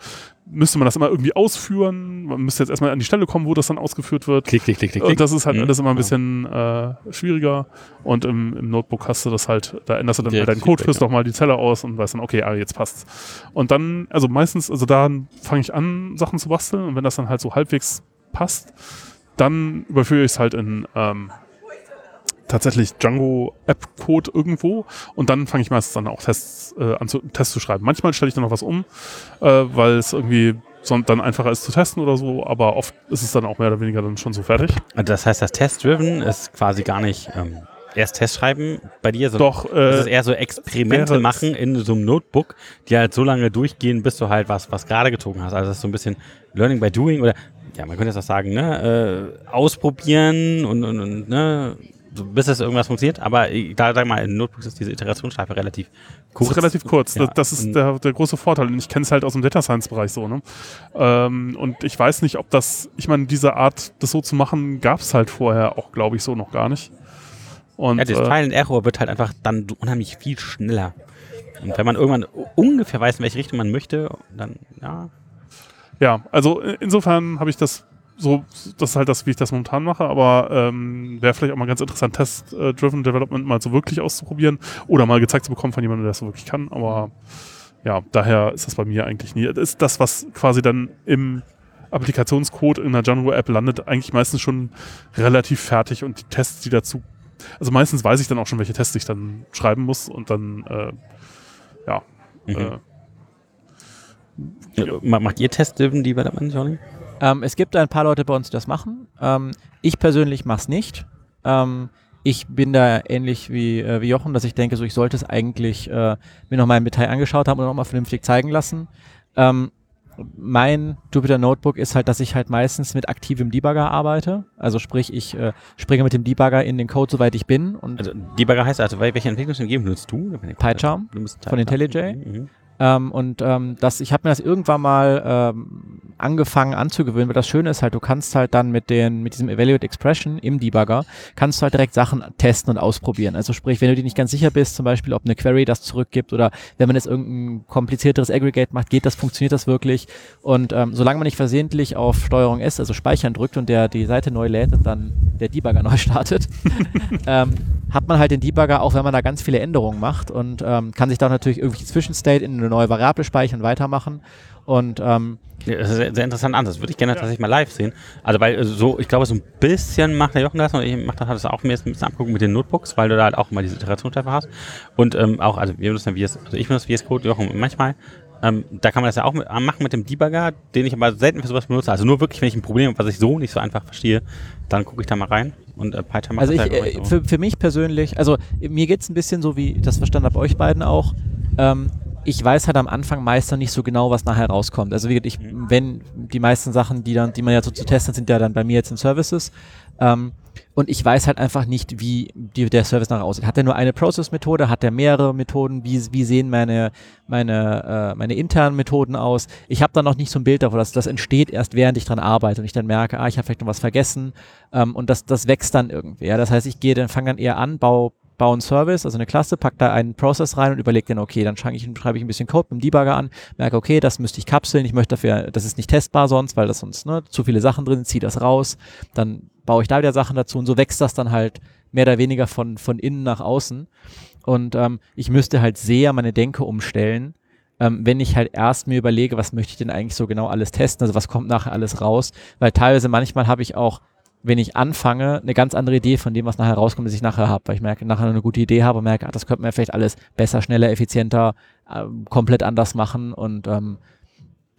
müsste man das immer irgendwie ausführen. Man müsste jetzt erstmal an die Stelle kommen, wo das dann ausgeführt wird. klick, klick, klick, klick. Und das ist halt Mhm. alles immer ein Ja. bisschen äh, schwieriger. Und im, im Notebook hast du das halt, da änderst du dann Direkt bei deinen Code, führst ja. doch mal die Zelle aus und weißt dann, okay, ah, jetzt passt's. Und dann, also meistens, also da fange ich an, Sachen zu basteln und wenn das dann halt so halbwegs passt, dann überführe ich es halt in ähm, tatsächlich Django App Code irgendwo und dann fange ich meistens dann auch Tests äh, an zu, Tests zu schreiben. Manchmal stelle ich dann noch was um, äh, weil es irgendwie dann einfacher ist zu testen oder so, aber oft ist es dann auch mehr oder weniger dann schon so fertig. Also das heißt, das Test-Driven ist quasi gar nicht ähm, erst Test schreiben bei dir, sondern Doch, das ist äh, eher so Experimente machen in so einem Notebook, die halt so lange durchgehen, bis du halt was, was gerade gezogen hast. Also das ist so ein bisschen Learning by Doing oder ja, man könnte jetzt auch sagen, ne, äh, ausprobieren und, und, und ne, so, bis es irgendwas funktioniert. Aber ich- da sag mal, in Notebooks ist diese Iterationsschleife relativ kurz. ist relativ kurz. Ja, das, das ist der, der große Vorteil. Und ich kenne es halt aus dem Data Science Bereich so. Ne? Ähm, und ich weiß nicht, ob das, ich meine, diese Art, das so zu machen, gab es halt vorher auch, glaube ich, so noch gar nicht. Und Ja, das äh, Trial and Error wird halt einfach dann unheimlich viel schneller. Und wenn man irgendwann ungefähr weiß, in welche Richtung man möchte, dann, ja. Ja, also insofern habe ich das so, das ist halt das, wie ich das momentan mache, aber ähm, wäre vielleicht auch mal ganz interessant, Test-Driven Development mal so wirklich auszuprobieren oder mal gezeigt zu bekommen von jemandem, der das so wirklich kann. Aber ja, daher ist das bei mir eigentlich nie. Das ist das, was quasi dann im Applikationscode in einer Django-App landet, eigentlich meistens schon relativ fertig und die Tests, die dazu. Also meistens weiß ich dann auch schon, welche Tests ich dann schreiben muss und dann, äh, ja. Mhm. Äh, Ma- Macht ihr Test-Driven Development, Johnny? Ähm, es gibt ein paar Leute bei uns, die das machen. Ähm, ich persönlich mache es nicht. Ähm, ich bin da ähnlich wie, äh, wie Jochen, dass ich denke, so ich sollte es eigentlich äh, mir nochmal im Detail angeschaut haben und nochmal vernünftig zeigen lassen. Ähm, mein Jupyter Notebook ist halt, dass ich halt meistens mit aktivem Debugger arbeite. Also sprich, ich äh, springe mit dem Debugger in den Code, soweit ich bin. Und Also Debugger heißt also, welche Entwicklungsumgebung benutzt du? PyCharm von IntelliJ. Mhm. Ähm, und ähm, das, ich habe mir das irgendwann mal ähm, angefangen anzugewöhnen, weil das Schöne ist halt, du kannst halt dann mit den, mit diesem Evaluate Expression im Debugger, kannst du halt direkt Sachen testen und ausprobieren. Also sprich, wenn du dir nicht ganz sicher bist, zum Beispiel, ob eine Query das zurückgibt oder wenn man jetzt irgendein komplizierteres Aggregate macht, geht das, funktioniert das wirklich? Und ähm, solange man nicht versehentlich auf Steuerung S, also Speichern drückt und der die Seite neu lädt und dann der Debugger [LAUGHS] neu startet, [LAUGHS] ähm, hat man halt den Debugger, auch wenn man da ganz viele Änderungen macht und ähm, kann sich da natürlich irgendwie Zwischenstate in eine neue Variable speichern, weitermachen. Und ähm, Ja, Das ist sehr, sehr interessant an. Das würde ich gerne tatsächlich mal live sehen. Also weil äh, so, ich glaube, so ein bisschen macht der Jochen das und ich mache das auch mir jetzt ein bisschen abgucken mit den Notebooks, weil du da halt auch mal diese Iterationsschleife hast. Und ähm, auch, also wir benutzen VS, also ich benutze VS Code, Jochen manchmal. Ähm, da kann man das ja auch mit, machen mit dem Debugger, den ich aber selten für sowas benutze. Also nur wirklich, wenn ich ein Problem habe, was ich so nicht so einfach verstehe, dann gucke ich da mal rein. Und äh, Python macht Also ich, das halt auch äh, für, für mich persönlich, also mir geht es ein bisschen so, wie ich das verstanden habe, euch beiden auch. Ähm, ich weiß halt am Anfang meist nicht so genau, was nachher rauskommt. Also wie gesagt, ich, wenn die meisten Sachen, die dann, die man ja so zu testen, sind ja dann bei mir jetzt in Services. Ähm, und ich weiß halt einfach nicht, wie die, der Service nachher aussieht. Hat er nur eine Process-Methode? Hat er mehrere Methoden? Wie, wie sehen meine, meine, äh, meine internen Methoden aus? Ich habe da noch nicht so ein Bild davon. Das, das entsteht erst, während ich dran arbeite und ich dann merke, ah, ich habe vielleicht noch was vergessen. Ähm, und das, das wächst dann irgendwie. Ja? Das heißt, ich gehe dann, fange dann eher an, baue baue einen Service, also eine Klasse, pack da einen Process rein und überlege dann, okay, dann schreibe ich, schreibe ich ein bisschen Code mit dem Debugger an, merke, okay, das müsste ich kapseln, ich möchte dafür, das ist nicht testbar sonst, weil das sonst ne, zu viele Sachen drin sind, ziehe das raus, dann baue ich da wieder Sachen dazu und so wächst das dann halt mehr oder weniger von, von innen nach außen. Und ähm, ich müsste halt sehr meine Denke umstellen, ähm, wenn ich halt erst mir überlege, was möchte ich denn eigentlich so genau alles testen, also was kommt nachher alles raus, weil teilweise manchmal habe ich auch wenn ich anfange, eine ganz andere Idee von dem, was nachher rauskommt, das ich nachher habe. Weil ich merke, nachher eine gute Idee habe und merke, ah, das könnte man vielleicht alles besser, schneller, effizienter, ähm, komplett anders machen. Und ähm,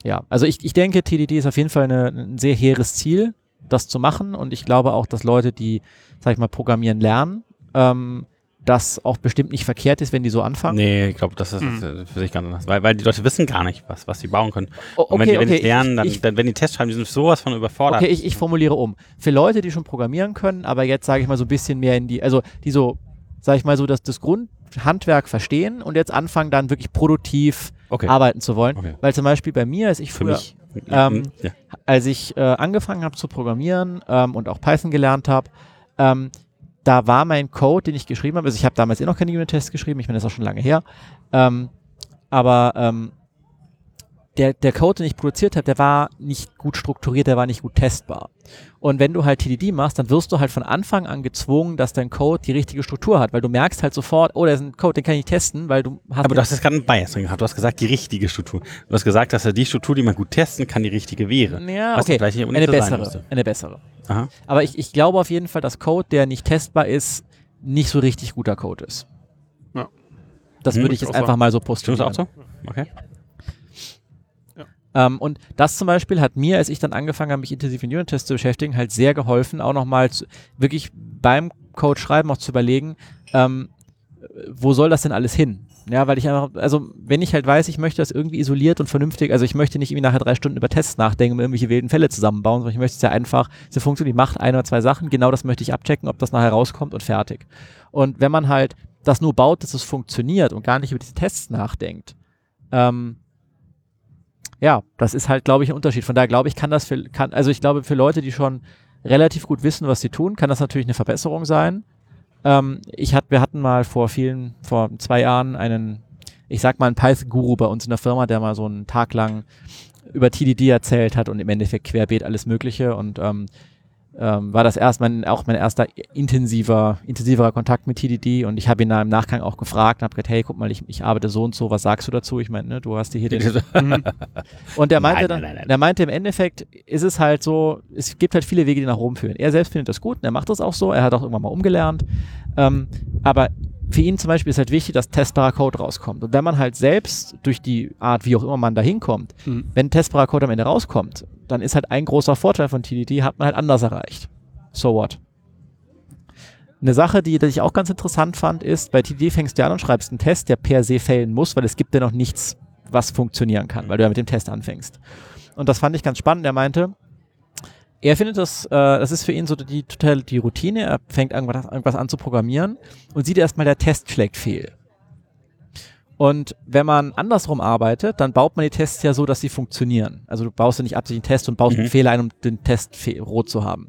ja, also ich, ich denke, TDD ist auf jeden Fall eine, ein sehr hehres Ziel, das zu machen. Und ich glaube auch, dass Leute, die, sag ich mal, programmieren lernen, ähm, das auch bestimmt nicht verkehrt ist, wenn die so anfangen. Nee, ich glaube, das ist Mhm. für sich ganz anders. Weil, weil die Leute wissen gar nicht, was, was sie bauen können. O- Und wenn die, wenn die ich- lernen, dann, ich, dann, wenn die Tests schreiben, die sind sowas von überfordert. Okay, ich, ich formuliere um. Für Leute, die schon programmieren können, aber jetzt sage ich mal so ein bisschen mehr in die, also die so, sage ich mal so, dass das Grundhandwerk verstehen und jetzt anfangen dann wirklich produktiv okay. arbeiten zu wollen. Okay. Weil zum Beispiel bei mir, als ich für früher, mich. ähm, ja. als ich äh, angefangen habe zu programmieren ähm, und auch Python gelernt habe, ähm, da war mein Code, den ich geschrieben habe, also ich habe damals eh noch keine Unit-Tests geschrieben, ich meine, das ist auch schon lange her, ähm, aber ähm, der, der Code, den ich produziert habe, der war nicht gut strukturiert, der war nicht gut testbar. Und wenn du halt TDD machst, dann wirst du halt von Anfang an gezwungen, dass dein Code die richtige Struktur hat, weil du merkst halt sofort, oh, da ist ein Code, den kann ich nicht testen, weil du hast Aber du hast jetzt gerade einen Bias drin gehabt. Du hast gesagt, die richtige Struktur. Du hast gesagt, dass ja die Struktur, die man gut testen kann, die richtige wäre. ja, Was okay, vielleicht nicht eine bessere, eine bessere. Aha. Aber ich, ich glaube auf jeden Fall, dass Code, der nicht testbar ist, nicht so richtig guter Code ist. Ja. Das Hm, würde ich jetzt einfach sagen. mal so Stimmt das postulieren. auch so? Okay. Ähm, und das zum Beispiel hat mir, als ich dann angefangen habe, mich intensiv in Unit-Tests zu beschäftigen, halt sehr geholfen, auch nochmal wirklich beim Code schreiben auch zu überlegen, ähm, wo soll das denn alles hin? Ja, weil ich einfach, also wenn ich halt weiß, ich möchte das irgendwie isoliert und vernünftig, also ich möchte nicht irgendwie nachher drei Stunden über Tests nachdenken und irgendwelche wilden Fälle zusammenbauen, sondern ich möchte es ja einfach, diese Funktion, die macht ein oder zwei Sachen, genau das möchte ich abchecken, ob das nachher rauskommt und fertig. Und wenn man halt das nur baut, dass es funktioniert und gar nicht über diese Tests nachdenkt, ähm, ja, das ist halt, glaube ich, ein Unterschied. Von daher glaube ich, kann das für, kann, also ich glaube, für Leute, die schon relativ gut wissen, was sie tun, kann das natürlich eine Verbesserung sein. Ähm, ich hat, wir hatten mal vor vielen, vor zwei Jahren einen, ich sag mal, einen Python-Guru bei uns in der Firma, der mal so einen Tag lang über TDD erzählt hat und im Endeffekt querbeet alles Mögliche und ähm, ähm, war das erst mein, auch mein erster intensiver, intensiverer Kontakt mit TDD und ich habe ihn da im Nachgang auch gefragt und habe gesagt, hey, guck mal, ich, ich arbeite so und so, was sagst du dazu? Ich meine, ne, du hast dir hier den, Mhm. Und der [LAUGHS] meinte dann, nein, nein, nein. der meinte im Endeffekt ist es halt so, es gibt halt viele Wege, die nach Rom führen. Er selbst findet das gut und er macht das auch so. Er hat auch irgendwann mal umgelernt. Ähm, aber für ihn zum Beispiel ist halt wichtig, dass testbarer Code rauskommt. Und wenn man halt selbst durch die Art, wie auch immer man da hinkommt, Mhm. wenn testbarer Code am Ende rauskommt, dann ist halt ein großer Vorteil von TDD, hat man halt anders erreicht. So what? Eine Sache, die, die ich auch ganz interessant fand, ist, bei TD fängst du an und schreibst einen Test, der per se failen muss, weil es gibt ja noch nichts, was funktionieren kann, weil du ja mit dem Test anfängst. Und das fand ich ganz spannend. Er meinte, er findet das, äh, das ist für ihn so die total die Routine. Er fängt irgendwas, irgendwas an zu programmieren und sieht erstmal, der Test schlägt fehl. Und wenn man andersrum arbeitet, dann baut man die Tests ja so, dass sie funktionieren. Also du baust ja nicht absichtlich einen Test und baust Mhm. einen Fehler ein, um den Test rot zu haben.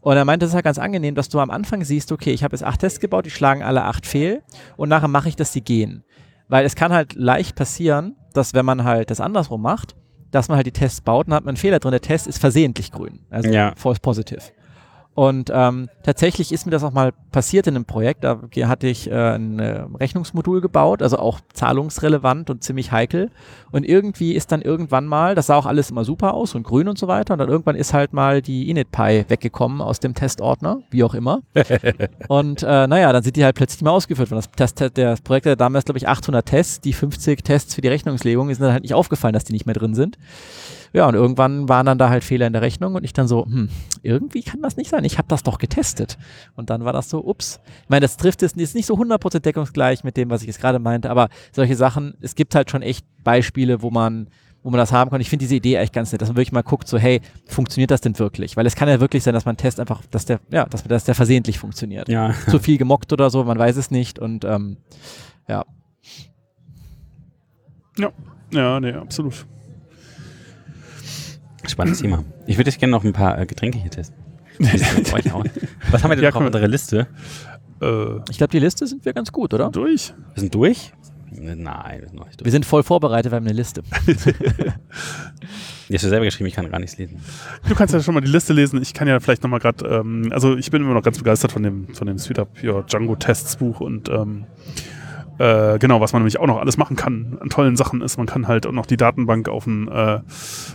Und er meinte, es ist halt ganz angenehm, dass du am Anfang siehst, okay, ich habe jetzt acht Tests gebaut, die schlagen alle acht fehl und nachher mache ich, dass die gehen. Weil es kann halt leicht passieren, dass wenn man halt das andersrum macht, dass man halt die Tests baut und dann hat man einen Fehler drin. Der Test ist versehentlich grün, also Ja. false positive. Und ähm, tatsächlich ist mir das auch mal passiert in einem Projekt. Da hatte ich äh, ein äh, Rechnungsmodul gebaut, also auch zahlungsrelevant und ziemlich heikel. Und irgendwie ist dann irgendwann mal, das sah auch alles immer super aus und grün und so weiter. Und dann irgendwann ist halt mal die initpy weggekommen aus dem Testordner, wie auch immer. [LAUGHS] und äh, naja, dann sind die halt plötzlich mal ausgeführt. worden. Das, Test, der Projekt hatte damals, glaube ich, 800 Tests. Die 50 Tests für die Rechnungslegung ist dann halt nicht aufgefallen, dass die nicht mehr drin sind. Ja, und irgendwann waren dann da halt Fehler in der Rechnung und ich dann so, hm, irgendwie kann das nicht sein. Ich habe das doch getestet. Und dann war das so, ups. Ich meine, das trifft es ist nicht so 100% deckungsgleich mit dem, was ich jetzt gerade meinte, aber solche Sachen, es gibt halt schon echt Beispiele, wo man wo man das haben kann. Ich finde diese Idee echt ganz nett, dass man wirklich mal guckt, so hey, funktioniert das denn wirklich? Weil es kann ja wirklich sein, dass man Test einfach, dass der, ja, dass, dass der versehentlich funktioniert. Ja. Zu viel gemockt oder so, man weiß es nicht und ähm, ja. Ja, nee, absolut. Spannendes Thema. Ich würde jetzt gerne noch ein paar äh, Getränke hier testen. Was haben wir denn [LAUGHS] Ja, noch auf unserer Liste? Äh, Ich glaube, die Liste sind wir ganz gut, oder? durch? Wir sind durch? Nein, wir sind noch nicht Wir durch. sind voll vorbereitet, wir haben eine Liste. [LAUGHS] Die hast du selber geschrieben, ich kann gar nichts lesen. Du kannst ja schon mal die Liste lesen. Ich kann ja vielleicht nochmal gerade, ähm, also ich bin immer noch ganz begeistert von dem, von dem Sweet Up Your Django Tests Buch und ähm, äh, genau, was man nämlich auch noch alles machen kann an tollen Sachen ist, man kann halt auch noch die Datenbank auf ein, äh,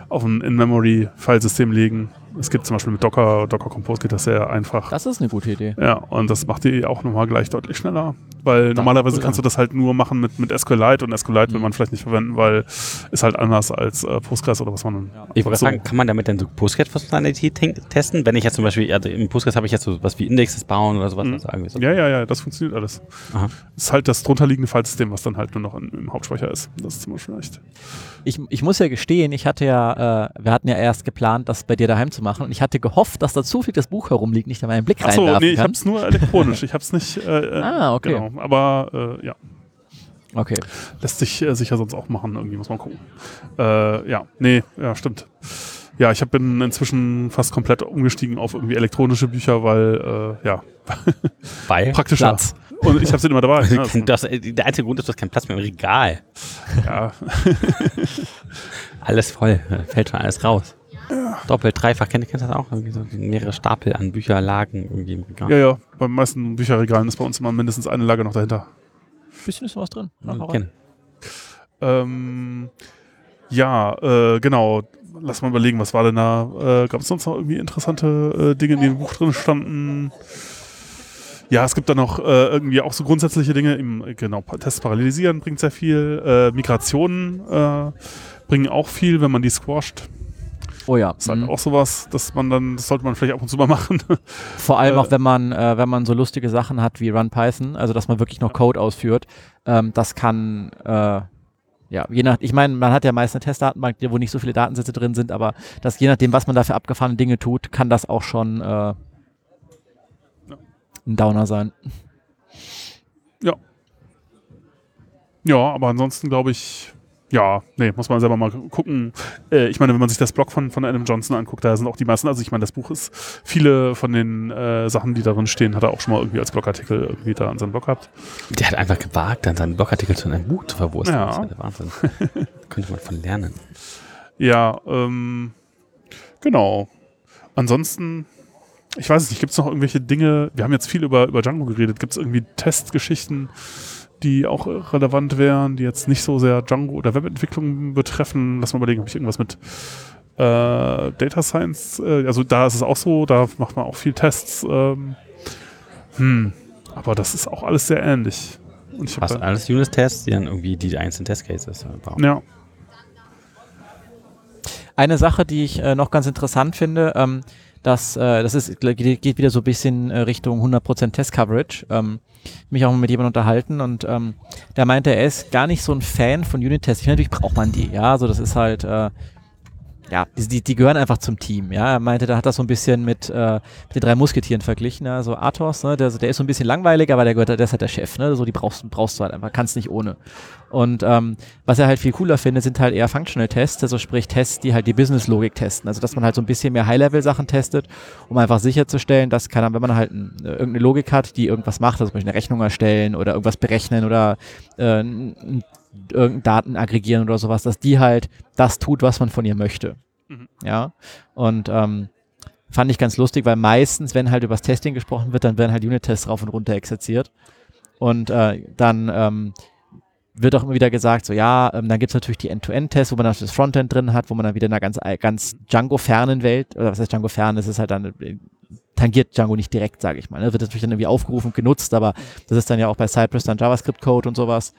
auf ein In-Memory-Filesystem legen. Es gibt zum Beispiel mit Docker, Docker Compose geht das sehr einfach. Das ist eine gute Idee. Ja, und das macht die auch nochmal gleich deutlich schneller. Weil normalerweise cool, kannst du das halt nur machen mit, mit SQLite und SQLite will man vielleicht nicht verwenden, weil ist halt anders als äh, Postgres oder was man. Ich wollte so- sagen, kann man damit denn so Postgres-Funktionalität ten- testen? Wenn ich jetzt zum Beispiel, also im Postgres habe ich jetzt so was wie Indexes bauen oder sowas. Mhm. Also irgendwie so. Ja, ja, ja, das funktioniert alles. Aha. ist halt das drunterliegende Filesystem, was dann halt nur noch in, im Hauptspeicher ist. Das ist zum Beispiel echt. Ich, ich muss ja gestehen, ich hatte ja, äh, wir hatten ja erst geplant, das bei dir daheim zu machen und ich hatte gehofft, dass da zufällig das Buch herumliegt, nicht da mal einen Blick Achso, reinwerfen nee, ich kann. hab's nur elektronisch. Ich hab's nicht. Äh, äh, [LAUGHS] Ah, okay. Genau. Aber äh, ja, Okay. lässt sich äh, sicher sonst auch machen. Irgendwie muss man gucken. Äh, ja, nee, ja, stimmt. Ja, ich hab, bin inzwischen fast komplett umgestiegen auf irgendwie elektronische Bücher, weil, äh, ja, [LAUGHS] Weil praktischer. Platz. Und ich habe sie immer dabei. [LAUGHS] Ne? das, äh, der einzige Grund ist, du hast keinen Platz mehr im Regal. ja, Alles voll, fällt schon alles raus. Doppelt, dreifach, kennt kennt ihr das auch? Irgendwie so mehrere Stapel an Bücherlagen irgendwie im Regal. ja, ja. Bei den meisten Bücherregalen ist bei uns immer mindestens eine Lage noch dahinter. Bisschen ist noch was drin. Ähm, ja, äh, genau. Lass mal überlegen, was war denn da? Äh, Gab es sonst noch irgendwie interessante äh, Dinge, die im Buch drin standen? Ja, es gibt da noch äh, irgendwie auch so grundsätzliche Dinge. Im, genau, Tests parallelisieren bringt sehr viel. Äh, Migrationen äh, bringen auch viel, wenn man die squasht. Oh ja. Das ist halt mhm. auch sowas, dass man dann, das sollte man vielleicht ab und zu mal [LAUGHS] machen. Vor allem äh, auch, wenn man, äh, wenn man so lustige Sachen hat wie Run Python, also dass man wirklich noch Code ausführt, ähm, das kann, äh, ja, je nach, ich meine, man hat ja meist eine Testdatenbank, wo nicht so viele Datensätze drin sind, aber das je nachdem, was man da für abgefahrene Dinge tut, kann das auch schon äh, ein Downer sein. Ja, aber ansonsten glaube ich, ja, nee, muss man selber mal gucken. Äh, ich meine, wenn man sich das Blog von, von Adam Johnson anguckt, da sind auch die meisten, also ich meine, das Buch ist, viele von den äh, Sachen, die darin stehen, hat er auch schon mal irgendwie als Blogartikel irgendwie da an seinem Blog gehabt. Der hat einfach gewagt, dann seinen Blogartikel zu einem Buch zu verwursten. Ja. Das ist ja der Wahnsinn. [LAUGHS] Könnte man von lernen. Ja, ähm, genau. Ansonsten, ich weiß es nicht, gibt es noch irgendwelche Dinge, wir haben jetzt viel über, über Django geredet, gibt es irgendwie Testgeschichten, die auch relevant wären, die jetzt nicht so sehr Django oder Webentwicklung betreffen? Lass mal überlegen, habe ich irgendwas mit äh, Data Science, äh, also da ist es auch so, da macht man auch viel Tests. Ähm, hm, aber das ist auch alles sehr ähnlich. Und ich Fast alles Unit-Tests, die dann irgendwie die einzelnen Testcases äh, bauen. ja, Eine Sache, die ich äh, noch ganz interessant finde, ähm, das, äh, das ist, geht geht wieder so ein bisschen äh, Richtung 100% Test-Coverage. Ähm, mich auch mal mit jemandem unterhalten und ähm, der meinte, er ist gar nicht so ein Fan von Unit-Tests. Ich meine, natürlich braucht man die, ja, also das ist halt, äh, ja, die, die, gehören einfach zum Team, ja. Er meinte, da hat das so ein bisschen mit, äh, mit den drei Musketieren verglichen, ja, so Athos, ne, der, der ist so ein bisschen langweilig, aber der gehört, der ist halt der Chef, ne, so die brauchst, brauchst du halt einfach, kannst nicht ohne. Und ähm, was er halt viel cooler findet, sind halt eher Functional Tests, also sprich Tests, die halt die Business-Logik testen. Also dass man halt so ein bisschen mehr High-Level-Sachen testet, um einfach sicherzustellen, dass, Ahnung, wenn man halt ein, äh, irgendeine Logik hat, die irgendwas macht, also zum Beispiel eine Rechnung erstellen oder irgendwas berechnen oder äh, n- n- irgendein Daten aggregieren oder sowas, dass die halt das tut, was man von ihr möchte. Mhm. Ja. Und ähm, fand ich ganz lustig, weil meistens, wenn halt über das Testing gesprochen wird, dann werden halt Unit-Tests rauf und runter exerziert. Und äh, dann ähm, wird auch immer wieder gesagt, so ja, ähm, dann gibt es natürlich die End-to-End-Tests, wo man dann das Frontend drin hat, wo man dann wieder in einer ganz, ganz Django-fernen Welt, oder was heißt Django-fern, das ist halt dann, äh, tangiert Django nicht direkt, sage ich mal. Ne? Wird natürlich dann irgendwie aufgerufen und genutzt, aber das ist dann ja auch bei Cypress dann JavaScript-Code und sowas.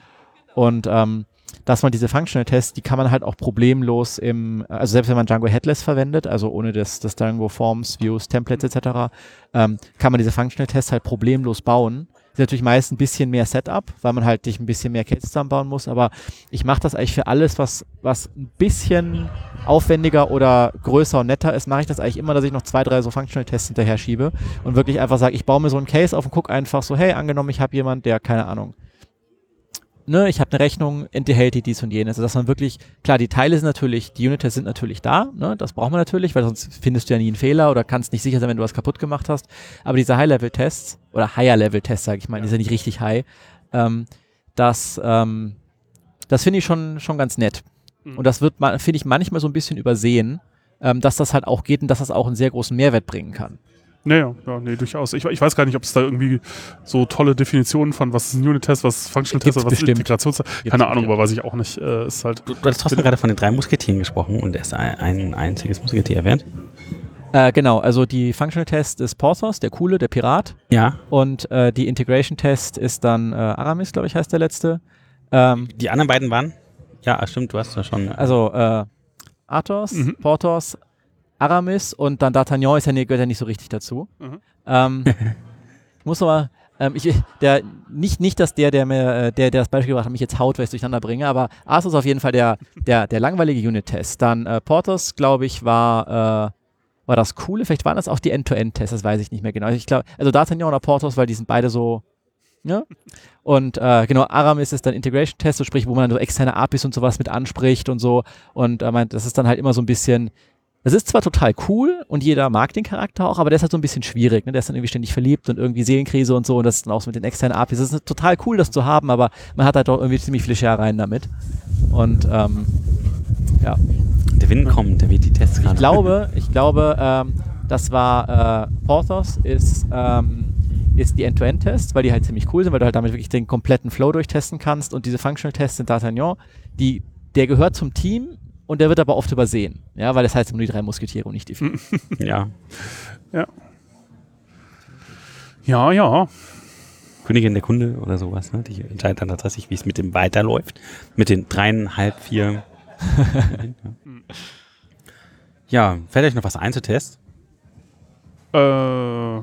Und ähm, dass man diese Functional Tests, die kann man halt auch problemlos im, also selbst wenn man Django Headless verwendet, also ohne das, das Django Forms, Views, Templates etc., ähm, kann man diese Functional Tests halt problemlos bauen. Ist natürlich meist ein bisschen mehr Setup, weil man halt sich ein bisschen mehr Cases zusammenbauen muss, aber ich mache das eigentlich für alles, was, was ein bisschen aufwendiger oder größer und netter ist, mache ich das eigentlich immer, dass ich noch zwei, drei so Functional Tests hinterher schiebe und wirklich einfach sage, ich baue mir so einen Case auf und gucke einfach so, hey, angenommen, ich habe jemand, der, keine Ahnung, ne, ich habe eine Rechnung, enthält die dies und jenes. Also dass man wirklich, klar, die Teile sind natürlich, die Unit-Tests sind natürlich da, ne, das braucht man natürlich, weil sonst findest du ja nie einen Fehler oder kannst nicht sicher sein, wenn du was kaputt gemacht hast. Aber diese High-Level-Tests oder Higher-Level-Tests, sage ich mal, die sind nicht richtig high, ähm, das, ähm, das finde ich schon, schon ganz nett. Mhm. Und das wird, finde ich, manchmal so ein bisschen übersehen, ähm, dass das halt auch geht und dass das auch einen sehr großen Mehrwert bringen kann. Naja, ja, nee, durchaus. Ich, ich weiß gar nicht, ob es da irgendwie so tolle Definitionen von, was ist ein Unit-Test, was ist Functional Test Gibt's oder was ist bestimmt. Integrationstest. Gibt's Keine Ahnung, aber weiß ich auch nicht. Äh, ist halt, Du, du hast trotzdem gerade von den drei Musketieren gesprochen und erst ein, ein einziges Musketier erwähnt. Äh, genau, also die Functional Test ist Porthos, der coole, der Pirat. Ja. Und äh, die Integration Test ist dann äh, Aramis, glaube ich, heißt der letzte. Ähm, Die anderen beiden waren? Ja, stimmt, du hast ja schon. also äh, Athos, Mhm. Porthos, Aramis und dann D'Artagnan ist ja, gehört ja nicht so richtig dazu. Mhm. Ähm, ich [LAUGHS] muss aber, ähm, ich, der, nicht, nicht, dass der, der mir, äh, der, der das Beispiel gebracht hat, mich jetzt haut, weil ich es durcheinander bringe, aber Athos ist auf jeden Fall der, der, der langweilige Unit-Test. Dann äh, Porthos, glaube ich, war, äh, war das Coole. Vielleicht waren das auch die End-to-End-Tests, das weiß ich nicht mehr genau. Ich glaube, also D'Artagnan oder Porthos, weil die sind beide so, ja. Und äh, genau, Aramis ist dann Integration-Test, so sprich, wo man so externe APIs und sowas mit anspricht und so. Und äh, das ist dann halt immer so ein bisschen, das ist zwar total cool und jeder mag den Charakter auch, aber der ist halt so ein bisschen schwierig. Ne? Der ist dann irgendwie ständig verliebt und irgendwie Seelenkrise und so. Und das ist dann auch so mit den externen APIs. Das ist total cool, das zu haben, aber man hat halt auch irgendwie ziemlich viele Scherereien damit. Und ähm, ja, Der Wind kommt, der weht die Tests gerade. ich glaube, ich glaube, ähm, das war äh, Porthos ist, ähm, ist die End-to-End-Tests, weil die halt ziemlich cool sind, weil du halt damit wirklich den kompletten Flow durchtesten kannst. Und diese Functional-Tests sind D'Artagnan, die, der gehört zum Team und der wird aber oft übersehen. Ja, weil das heißt nur die drei Musketiere und nicht die vier. [LAUGHS] Ja. ja, ja. Königin der Kunde oder sowas, ne? Die entscheidet dann tatsächlich, wie es mit dem weiterläuft. Mit den dreieinhalb, vier. [LAUGHS] ja, fällt euch noch was ein zu Test? Äh,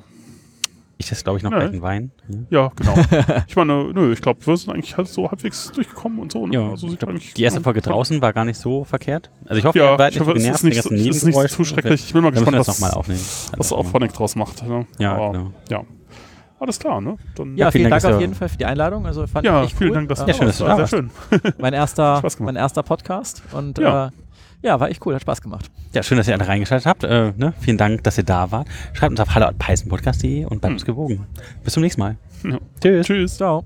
Ich teste, glaube ich, noch gleich einen Wein. ja, genau. [LAUGHS] ich meine, nö, ich glaube, wir sind eigentlich halt so halbwegs durchgekommen und so. Ne? Ja, also glaub, die erste Folge draußen war gar nicht so verkehrt. Also ich hoffe, Ja, ihr seid ich nicht hoffe, es genervt ist nicht, es ist nicht zu schrecklich. Ich bin mal gespannt, das was, nochmal aufnehmen. was auch Phonic draus macht. Ne? Ja, Aber, genau. ja. Alles klar, ne? Dann, Ja, vielen vielen Dank, Dank auf jeden Fall für die Einladung. Also fand ja ich echt vielen cool. Dank, dass du Ja, schön, dass du warst. Sehr schön. mein [LAUGHS] erster, mein erster Podcast und Ja. äh, ja, war echt cool, hat Spaß gemacht. Ja, schön, dass ihr alle reingeschaltet habt. Äh, ne? Vielen Dank, dass ihr da wart. Schreibt uns auf hallo.peißenpodcast.de und bleibt Hm. uns gewogen. Bis zum nächsten Mal. Ja. Tschüss. Tschüss. Ciao.